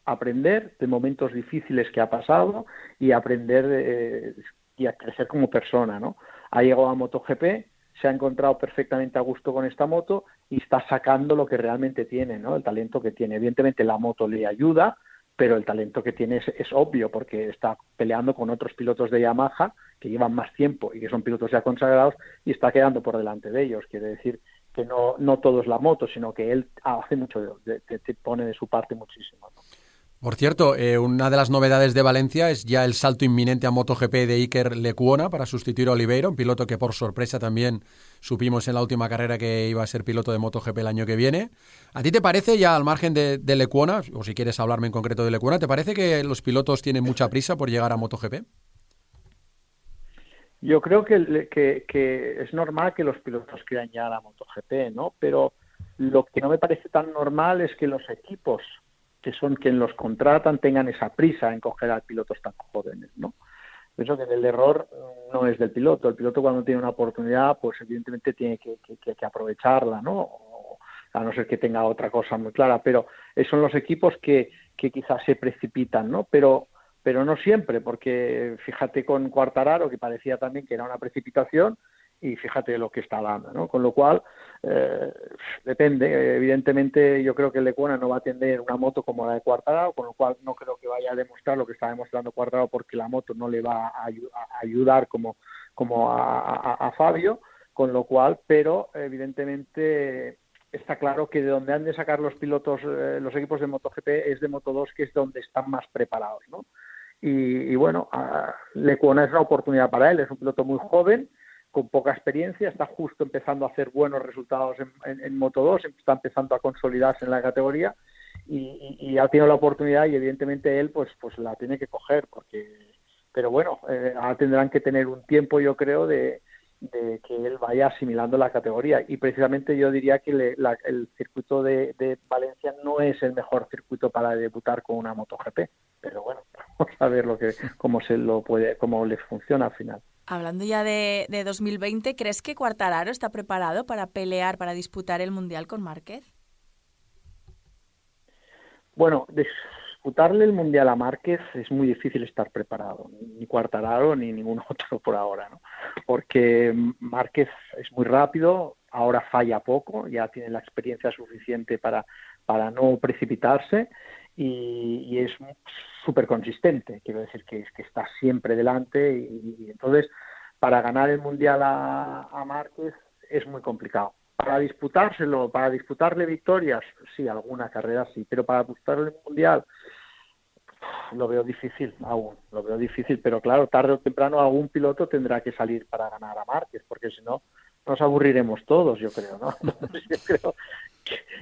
aprender de momentos difíciles que ha pasado y aprender eh, y a crecer como persona, ¿no? Ha llegado a MotoGP, se ha encontrado perfectamente a gusto con esta moto y está sacando lo que realmente tiene, ¿no? El talento que tiene. Evidentemente la moto le ayuda, pero el talento que tiene es, obvio porque está peleando con otros pilotos de Yamaha que llevan más tiempo y que son pilotos ya consagrados y está quedando por delante de ellos. Quiere decir que no, no todo es la moto, sino que él hace mucho, de, pone de su parte muchísimo. Por cierto, eh, una de las novedades de Valencia es ya el salto inminente a MotoGP de Iker Lecuona para sustituir a Oliveira, un piloto que por sorpresa también supimos en la última carrera que iba a ser piloto de MotoGP el año que viene. ¿A ti te parece, ya al margen de, Lecuona, o si quieres hablarme en concreto de Lecuona, ¿te parece que los pilotos tienen mucha prisa por llegar a MotoGP? Yo creo que, que, que es normal que los pilotos quieran llegar a MotoGP, ¿no? Pero lo que no me parece tan normal es que los equipos que son quienes los contratan tengan esa prisa en coger a pilotos tan jóvenes, ¿no? Pienso que el error no es del piloto. El piloto cuando tiene una oportunidad, pues evidentemente tiene que, aprovecharla, ¿no? a no ser que tenga otra cosa muy clara. Pero son los equipos que, que quizás se precipitan, ¿no? Pero pero no siempre, porque fíjate con Cuartararo, que parecía también que era una precipitación, y fíjate lo que está dando, ¿no? Con lo cual, eh, depende. Evidentemente, yo creo que el Lecuona no va a tener una moto como la de Cuartararo, con lo cual no creo que vaya a demostrar lo que está demostrando Cuartararo porque la moto no le va a, ayudar como, a, Fabio, con lo cual, pero evidentemente está claro que de donde han de sacar los pilotos, eh, los equipos de MotoGP es de Moto2, que es donde están más preparados, ¿no? Y, bueno, Lecuona es una oportunidad para él, es un piloto muy joven, con poca experiencia, está justo empezando a hacer buenos resultados en, en, Moto 2, está empezando a consolidarse en la categoría y, y, ha tenido la oportunidad y evidentemente él pues pues la tiene que coger porque pero bueno eh, ahora tendrán que tener un tiempo yo creo de, que él vaya asimilando la categoría. Y precisamente yo diría que el circuito de, de, Valencia no es el mejor circuito para debutar con una MotoGP pero bueno vamos a ver lo que cómo se lo puede cómo les funciona al final Hablando ya de, 2020, ¿crees que Cuartararo está preparado para pelear, para disputar el Mundial con Márquez? Bueno, disputarle el Mundial a Márquez es muy difícil estar preparado, ni Cuartararo ni ningún otro por ahora, ¿no? Porque Márquez es muy rápido, ahora falla poco, ya tiene la experiencia suficiente para, para no precipitarse y, es súper consistente, quiero decir que, que está siempre delante y, entonces para ganar el Mundial a, a, Márquez es muy complicado. Para disputárselo, para disputarle victorias, sí, alguna carrera sí, pero para disputarle el Mundial lo veo difícil aún, lo veo difícil, pero claro, tarde o temprano algún piloto tendrá que salir para ganar a Márquez, porque si no, nos aburriremos todos, yo creo, ¿no? yo creo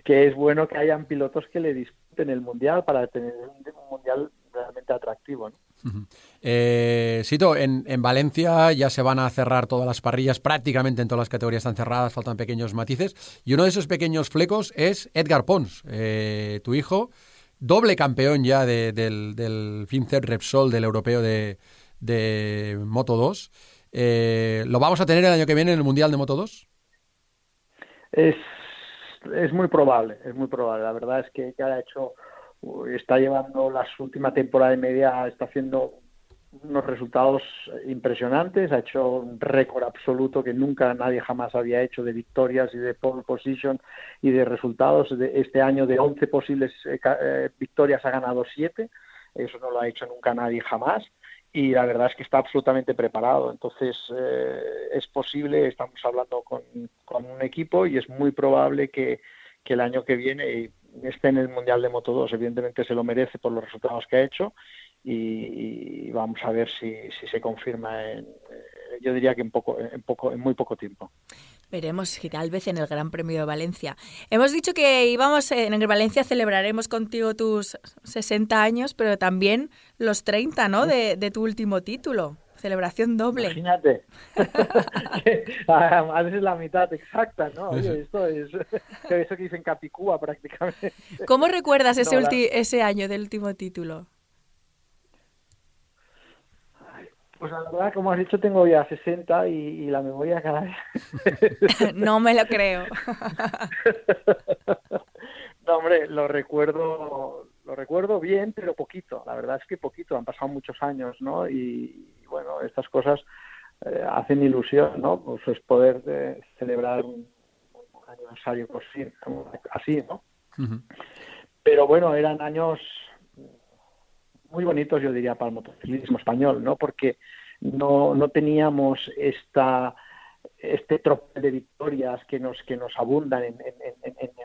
que, es bueno que hayan pilotos que le disputen el mundial para tener un, mundial realmente atractivo, ¿no? Eh, Sito, en, en, Valencia ya se van a cerrar todas las parrillas, prácticamente en todas las categorías están cerradas, faltan pequeños matices. Y uno de esos pequeños flecos es Edgar Pons, eh, tu hijo, doble campeón ya del, del FinCEP Repsol del europeo de, de Moto 2. Eh, ¿Lo vamos a tener el año que viene en el Mundial de Moto 2? Es, es muy probable, es muy probable. La verdad es que, ha hecho, está llevando la última temporada y media, está haciendo unos resultados impresionantes, ha hecho un récord absoluto que nunca nadie jamás había hecho de victorias y de pole position y de resultados. De este año de 11 posibles eh, eh, victorias ha ganado 7, eso no lo ha hecho nunca nadie jamás y la verdad es que está absolutamente preparado. Entonces eh, es posible, estamos hablando con, con, un equipo y es muy probable que, que el año que viene esté en el Mundial de Moto 2. Evidentemente se lo merece por los resultados que ha hecho y, vamos a ver si, si se confirma en, yo diría que en poco en poco en muy poco tiempo veremos si tal vez en el Gran Premio de Valencia hemos dicho que íbamos en el Valencia celebraremos contigo tus 60 años pero también los 30 no de, de tu último título celebración doble. Imagínate. Además es la mitad exacta, ¿no? Oye, esto es eso que dicen Capicúa prácticamente. ¿Cómo recuerdas ese, ese año del último título? Pues la verdad, como has dicho, tengo ya 60 y, la memoria cada vez. no me lo creo. no, hombre, lo recuerdo, lo recuerdo bien, pero poquito. La verdad es que poquito. Han pasado muchos años, ¿no? Y, bueno, estas cosas eh, hacen ilusión, ¿no? Pues es poder eh, celebrar un, aniversario así, así ¿no? Pero bueno, eran años muy bonitos, yo diría, para el motociclismo español, ¿no? Porque no, no teníamos esta este tropel de victorias que nos que nos abundan en,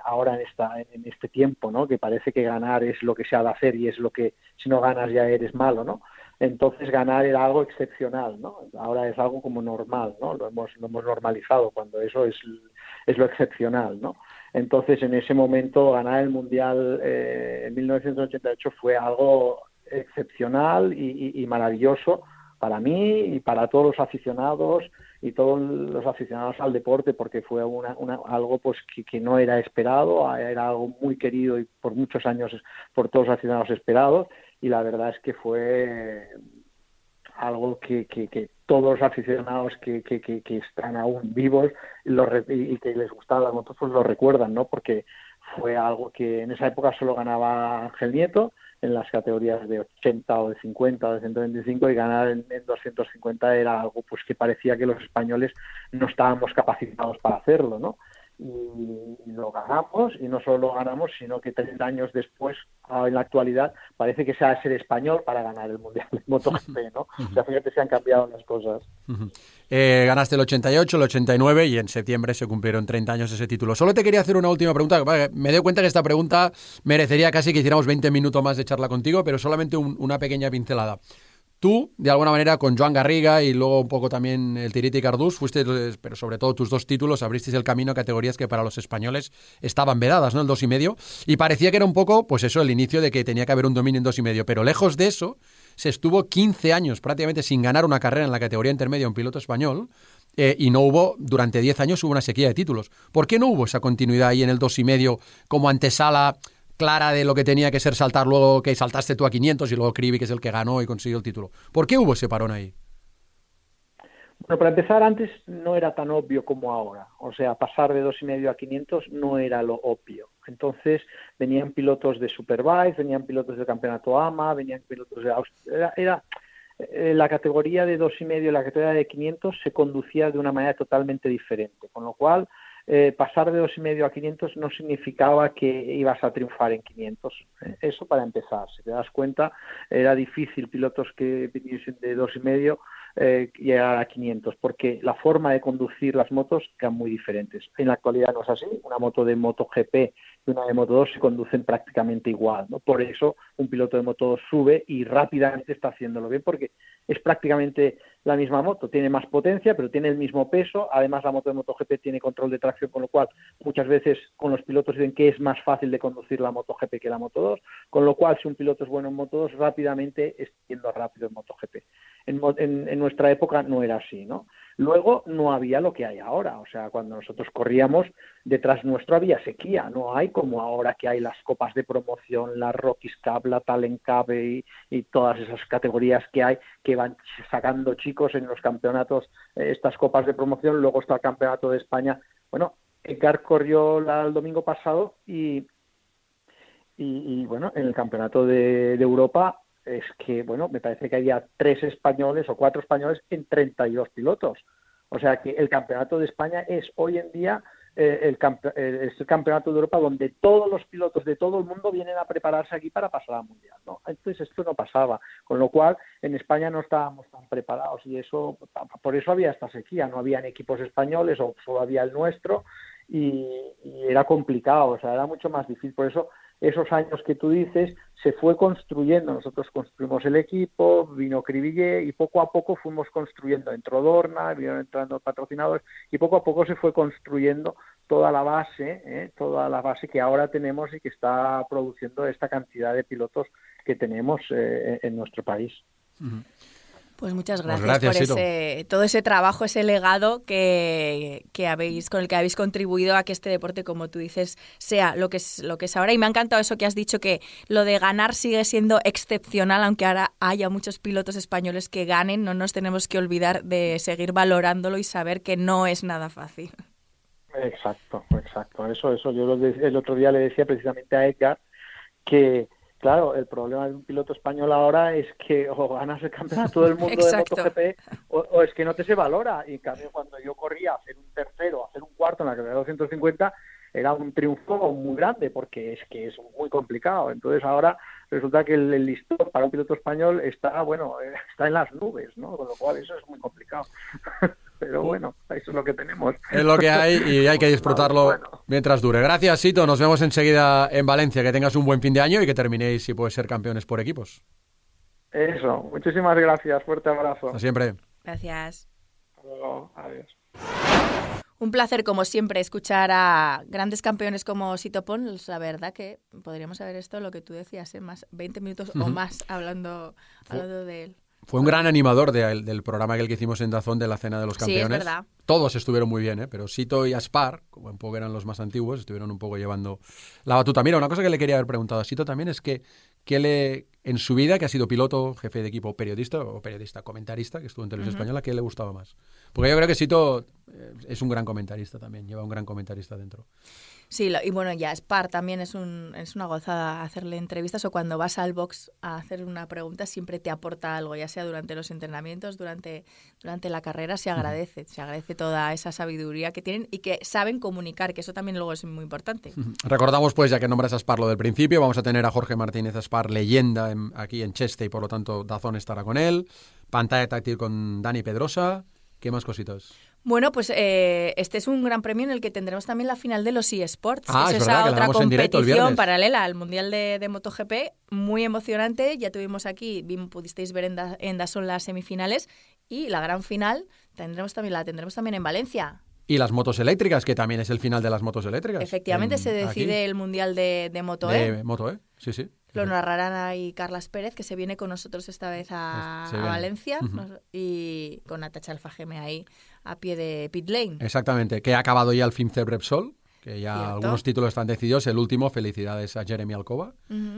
ahora en esta en este tiempo no que parece que ganar es lo que se ha de hacer y es lo que si no ganas ya eres malo no entonces ganar era algo excepcional no ahora es algo como normal no lo hemos lo hemos normalizado cuando eso es es lo excepcional no entonces en ese momento ganar el mundial eh, en 1988 fue algo excepcional y, maravilloso para mí y para todos los aficionados y todos los aficionados al deporte porque fue una, algo pues que, no era esperado era algo muy querido y por muchos años por todos los aficionados esperados y la verdad es que fue algo que, que, todos los aficionados que, que, están aún vivos y, que les gustaban las motos pues lo recuerdan no porque fue algo que en esa época solo ganaba Ángel Nieto en las categorías de 80 o de 50 o de 125 y ganar en, 250 era algo pues que parecía que los españoles no estábamos capacitados para hacerlo, ¿no? Y lo ganamos y no solo lo ganamos sino que 30 años después en la actualidad parece que se ha de ser español para ganar el mundial de MotoGP no o sea fíjate se han cambiado las cosas. Eh, ganaste el 88 el 89 y en septiembre se cumplieron 30 años ese título. Solo te quería hacer una última pregunta. Me doy cuenta que esta pregunta merecería casi que hiciéramos 20 minutos más de charla contigo pero solamente una pequeña pincelada Tú, de alguna manera, con Joan Garriga y luego un poco también el Tiriti Cardús, fuiste, pero sobre todo tus dos títulos, abristeis el camino a categorías que para los españoles estaban vedadas, ¿no? El dos y medio. Y parecía que era un poco, pues eso, el inicio de que tenía que haber un dominio en dos y medio. Pero lejos de eso, se estuvo 15 años prácticamente sin ganar una carrera en la categoría intermedia un piloto español. Eh, y no hubo, durante 10 años hubo una sequía de títulos. ¿Por qué no hubo esa continuidad ahí en el dos y medio como antesala clara de lo que tenía que ser saltar luego que saltaste tú a 500 y luego Cribi, que es el que ganó y consiguió el título. ¿Por qué hubo ese parón ahí? Bueno, para empezar, antes no era tan obvio como ahora. O sea, pasar de dos y medio a 500 no era lo obvio. Entonces, venían pilotos de Superbike, venían pilotos del campeonato AMA, venían pilotos de Austria. Era, eh, la categoría de dos y medio y la categoría de 500 se conducía de una manera totalmente diferente. Con lo cual, eh, pasar de dos y medio a 500 no significaba que ibas a triunfar en 500. Eh, eso para empezar. Si te das cuenta, era difícil pilotos que viniesen de dos y medio eh, llegar a 500, porque la forma de conducir las motos eran muy diferentes. En la actualidad no es así. Una moto de MotoGP y una de Moto 2 se conducen prácticamente igual. ¿no? Por eso un piloto de Moto 2 sube y rápidamente está haciéndolo bien, porque es prácticamente la misma moto. Tiene más potencia, pero tiene el mismo peso. Además, la moto de MotoGP tiene control de tracción, con lo cual muchas veces con los pilotos dicen que es más fácil de conducir la MotoGP que la Moto 2. Con lo cual, si un piloto es bueno en Moto 2, rápidamente está yendo rápido en MotoGP. En, en nuestra época no era así, ¿no? Luego no había lo que hay ahora, o sea, cuando nosotros corríamos, detrás nuestro había sequía, no hay como ahora que hay las copas de promoción, la Rockies Cup, la Talent Cup y, todas esas categorías que hay que van sacando chicos en los campeonatos, eh, estas copas de promoción, luego está el campeonato de España. Bueno, Edgar corrió el domingo pasado y, y, bueno, en el campeonato de, Europa es que, bueno, me parece que había tres españoles o cuatro españoles en 32 pilotos. O sea que el campeonato de España es hoy en día eh, el, eh, es el campeonato de Europa donde todos los pilotos de todo el mundo vienen a prepararse aquí para pasar al mundial. ¿no? Entonces esto no pasaba, con lo cual en España no estábamos tan preparados y eso por eso había esta sequía, no habían equipos españoles o solo había el nuestro y era complicado, o sea, era mucho más difícil. Por eso esos años que tú dices, se fue construyendo. Nosotros construimos el equipo, vino Cribillé y poco a poco fuimos construyendo. Entró Dorna, vinieron entrando patrocinadores y poco a poco se fue construyendo toda la base, ¿eh? toda la base que ahora tenemos y que está produciendo esta cantidad de pilotos que tenemos eh, en nuestro país. Pues muchas pues gracias, por ese, todo ese trabajo, ese legado que, habéis, con el que habéis contribuido a que este deporte, como tú dices, sea lo que es lo que es ahora. Y me ha encantado eso que has dicho, que lo de ganar sigue siendo excepcional, aunque ahora haya muchos pilotos españoles que ganen, no nos tenemos que olvidar de seguir valorándolo y saber que no es nada fácil. Exacto, exacto. Eso, eso. Yo el otro día le decía precisamente a Edgar que Claro, el problema de un piloto español ahora es que o ganas el campeonato del mundo de MotoGP o, es que no te se valora. Y en cambio, cuando yo corría a hacer un tercero, a hacer un cuarto en la carrera de 250, era un triunfo muy grande porque es que es muy complicado. Entonces ahora resulta que el, listón para un piloto español está, bueno, eh, está en las nubes, ¿no? Con lo cual eso es muy complicado. Pero bueno, eso es lo que tenemos. Es lo que hay y hay que disfrutarlo mientras dure. Gracias, Sito. Nos vemos enseguida en Valencia. Que tengas un buen fin de año y que terminéis, si puedes ser campeones por equipos. Eso. Muchísimas gracias. Fuerte abrazo. Hasta siempre. Gracias. Hasta luego. Adiós. Un placer, como siempre, escuchar a grandes campeones como Sito Pons. La verdad que podríamos haber esto, lo que tú decías, ¿eh? más 20 minutos o más hablando, hablando de él. Fue un gran animador del programa que hicimos en Dazón de la Cena de los Campeones. Sí, es verdad. Todos estuvieron muy bien, ¿eh? pero Sito y Aspar, como un poco eran los más antiguos, estuvieron un poco llevando la batuta. Mira, una cosa que le quería haber preguntado a Sito también es que, que le, en su vida, que ha sido piloto, jefe de equipo, periodista o periodista, comentarista, que estuvo en Televisión Española, ¿qué le gustaba más? Porque yo creo que Sito eh, es un gran comentarista también, lleva un gran comentarista dentro. Sí, y bueno, ya Spar también es, un, es una gozada hacerle entrevistas o cuando vas al box a hacer una pregunta siempre te aporta algo, ya sea durante los entrenamientos, durante, durante la carrera, se agradece, se agradece toda esa sabiduría que tienen y que saben comunicar, que eso también luego es muy importante. Recordamos pues, ya que nombras a Spar lo del principio, vamos a tener a Jorge Martínez Spar, leyenda aquí en Cheste y por lo tanto Dazón estará con él, pantalla táctil con Dani Pedrosa, ¿qué más cositas? Bueno, pues eh, este es un gran premio en el que tendremos también la final de los eSports. Ah, es, esa otra competición paralela al Mundial de, MotoGP, muy emocionante. Ya tuvimos aquí, pudisteis ver en, da, en Dazón las semifinales y la gran final tendremos también, la tendremos también en Valencia. Y las motos eléctricas, que también es el final de las motos eléctricas. Efectivamente, se decide el Mundial de, de Moto E. De Moto E, sí, sí. Lo narrarán ahí Carlas Pérez, que se viene con nosotros esta vez a, Valencia, y con Natacha Alfajeme ahí a pie de pit lane. Exactamente, que ha acabado ya el fin Repsol, que ya algunos títulos están decididos. El último, felicidades a Jeremy Alcoba,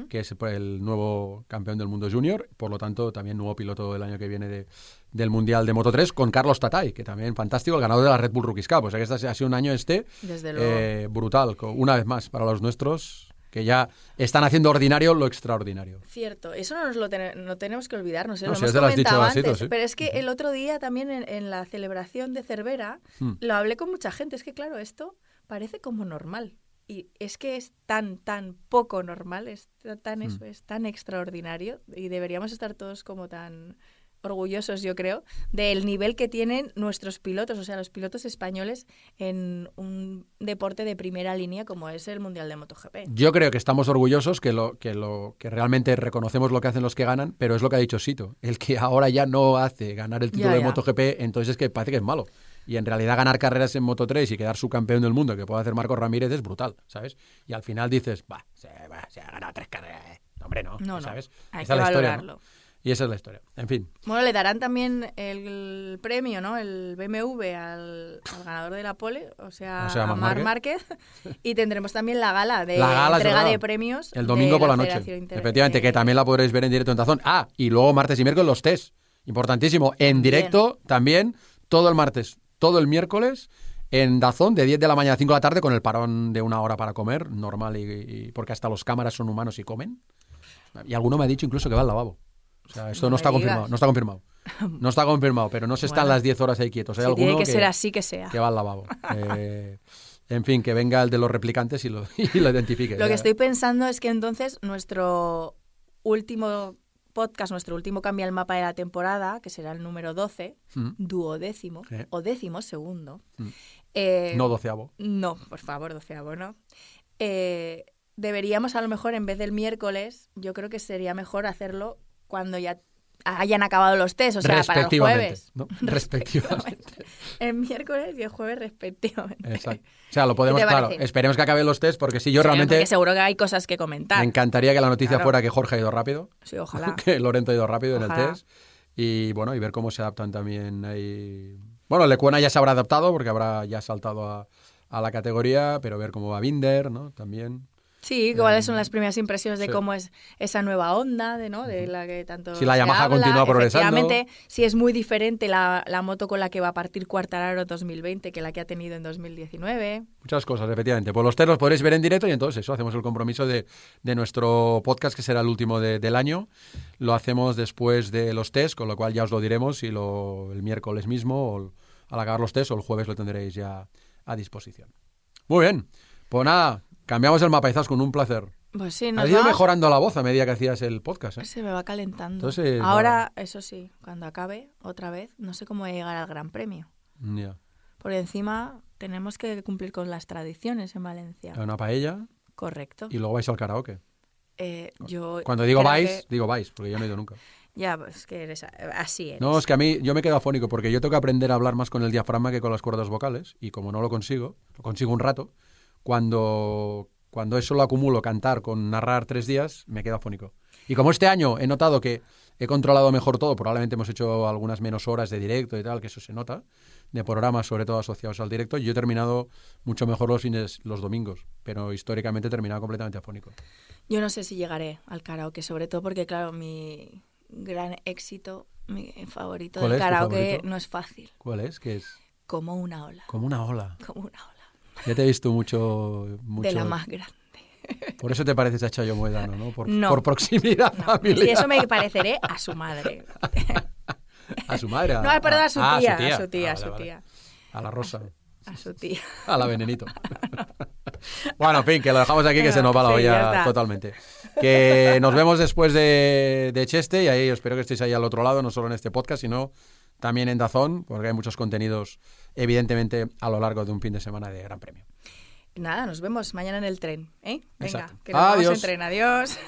que es el nuevo campeón del mundo junior, por lo tanto también nuevo piloto del año que viene de, del Mundial de Moto 3, con Carlos Tatay, que también fantástico, el ganador de la Red Bull Rookies Cup. O sea que este ha sido un año este eh, brutal, una vez más para los nuestros que ya están haciendo ordinario lo extraordinario. Cierto, eso no nos lo no tenemos que olvidarnos, ¿eh? lo hemos comentado antes, pero es que el otro día también en, la celebración de Cervera hmm. lo hablé con mucha gente, es que claro, esto parece como normal y es que es tan, tan poco normal, es tan, hmm. eso, es tan extraordinario y deberíamos estar todos como tan orgullosos, yo creo, del nivel que tienen nuestros pilotos, o sea, los pilotos españoles en un deporte de primera línea como es el Mundial de MotoGP. Yo creo que estamos orgullosos, que lo que lo que realmente reconocemos lo que hacen los que ganan, pero es lo que ha dicho Sito, el que ahora ya no hace ganar el título de MotoGP, entonces es que parece que es malo. Y en realidad ganar carreras en Moto 3 y quedar su campeón del mundo que puede hacer Marcos Ramírez es brutal, ¿sabes? Y al final dices, va, se, ha ganado tres carreras. Eh". Hombre, no, no, ¿sabes? Hay que valorarlo. Y esa es la historia. En fin. Bueno, le darán también el premio, ¿no? El BMW al, ganador de la pole, o sea, a Mar Márquez. Y tendremos también la gala de entrega de premios. El domingo por la, noche. Efectivamente, que también la podréis ver en directo en Tazón. Ah, y luego martes y miércoles los test. Importantísimo. En directo también, todo el martes, todo el miércoles en Dazón de 10 de la mañana a 5 de la tarde con el parón de una hora para comer, normal, y, porque hasta los cámaras son humanos y comen. Y alguno me ha dicho incluso que va al lavabo. O sea, esto No está digas. confirmado. No está confirmado. No está confirmado, pero no se están las 10 horas ahí quietos. Hay Si tiene que, que, ser así, que sea. que va al lavabo. Eh, en fin, que venga el de los replicantes y lo, y lo identifique. Lo que estoy pensando es que entonces nuestro último podcast, nuestro último Cambia el Mapa de la temporada, que será el número 12, Mm. duodécimo, o décimo segundo. Mm. eh, No doceavo. No, por favor, doceavo, ¿no? Eh, deberíamos a lo mejor, en vez del miércoles, yo creo que sería mejor hacerlo cuando ya hayan acabado los test, o sea, para el jueves. ¿no? Respectivamente. El miércoles y el jueves respectivamente. Exacto. O sea, lo podemos, ¿Qué te claro, esperemos que acaben los test, porque si yo realmente porque seguro que hay cosas que me comentar. encantaría que la noticia Claro. fuera que Jorge ha ido rápido, Sí, ojalá. que Lorento ha ido rápido en el test, y bueno, y ver cómo se adaptan también ahí. Bueno, Lecuona ya se habrá adaptado, porque habrá ya saltado a, a la categoría, pero ver cómo va Binder, ¿no? También. Sí, cuáles son las primeras impresiones de sí. cómo es esa nueva onda, de, ¿no? de la que tanto Si la se Yamaha habla. continúa progresando. Si es muy diferente la, la moto con la que va a partir Quartararo 2020 que la que ha tenido en 2019. Muchas cosas, efectivamente. Pues los test los podréis ver en directo y entonces eso, hacemos el compromiso de, de nuestro podcast, que será el último de- del año. Lo hacemos después de los test, con lo cual ya os lo diremos si lo, el miércoles mismo, o al acabar los test, o el jueves lo tendréis ya a disposición. Muy bien. Pues nada, cambiamos el mapa con un placer. Pues sí, nos Has ido va- mejorando la voz a medida que hacías el podcast. ¿eh? Se me va calentando. Entonces, Ahora, eso sí, cuando acabe otra vez, no sé cómo voy a llegar al Gran Premio. Ya. Por encima tenemos que cumplir con las tradiciones en Valencia. Una paella Correcto. y luego vais al karaoke. Eh, yo Cuando digo vais, que- digo vais, porque yo no he ido nunca. Ya, pues que eres así eres. No, es que a mí yo me quedo afónico porque yo tengo que aprender a hablar más con el diafragma que con las cuerdas vocales y como no lo consigo, lo consigo un rato, cuando, cuando eso lo acumulo, cantar con narrar tres días, me quedo afónico. Y como este año he notado que he controlado mejor todo, probablemente hemos hecho algunas menos horas de directo y tal, que eso se nota, de programas sobre todo asociados al directo, yo he terminado mucho mejor los fines, los domingos, pero históricamente he terminado completamente afónico. Yo no sé si llegaré al karaoke, sobre todo porque, claro, mi gran éxito, mi favorito ¿Cuál del karaoke favorito? no es fácil. ¿Cuál es? Que es Como una ola. como una ola. Como una ola. Ya te he visto mucho... mucho De la más grande. Por eso te pareces a Chayo Moedano, ¿no? Por, No. por proximidad familiar. Y eso me pareceré a su madre. A su madre. No, perdón, a su ah, tía. A su tía, Ah, a su vale. tía. A la rosa. A su tía. A la venenito. bueno, en fin, que lo dejamos aquí, que se nos va la Sí, olla totalmente. Que nos vemos después de, de Cheste y ahí espero que estéis ahí al otro lado, no solo en este podcast, sino también en Dazón, porque hay muchos contenidos, evidentemente a lo largo de un fin de semana de Gran Premio. Nada, nos vemos mañana en el tren. ¿eh? Venga, que nos vamos en tren. Adiós.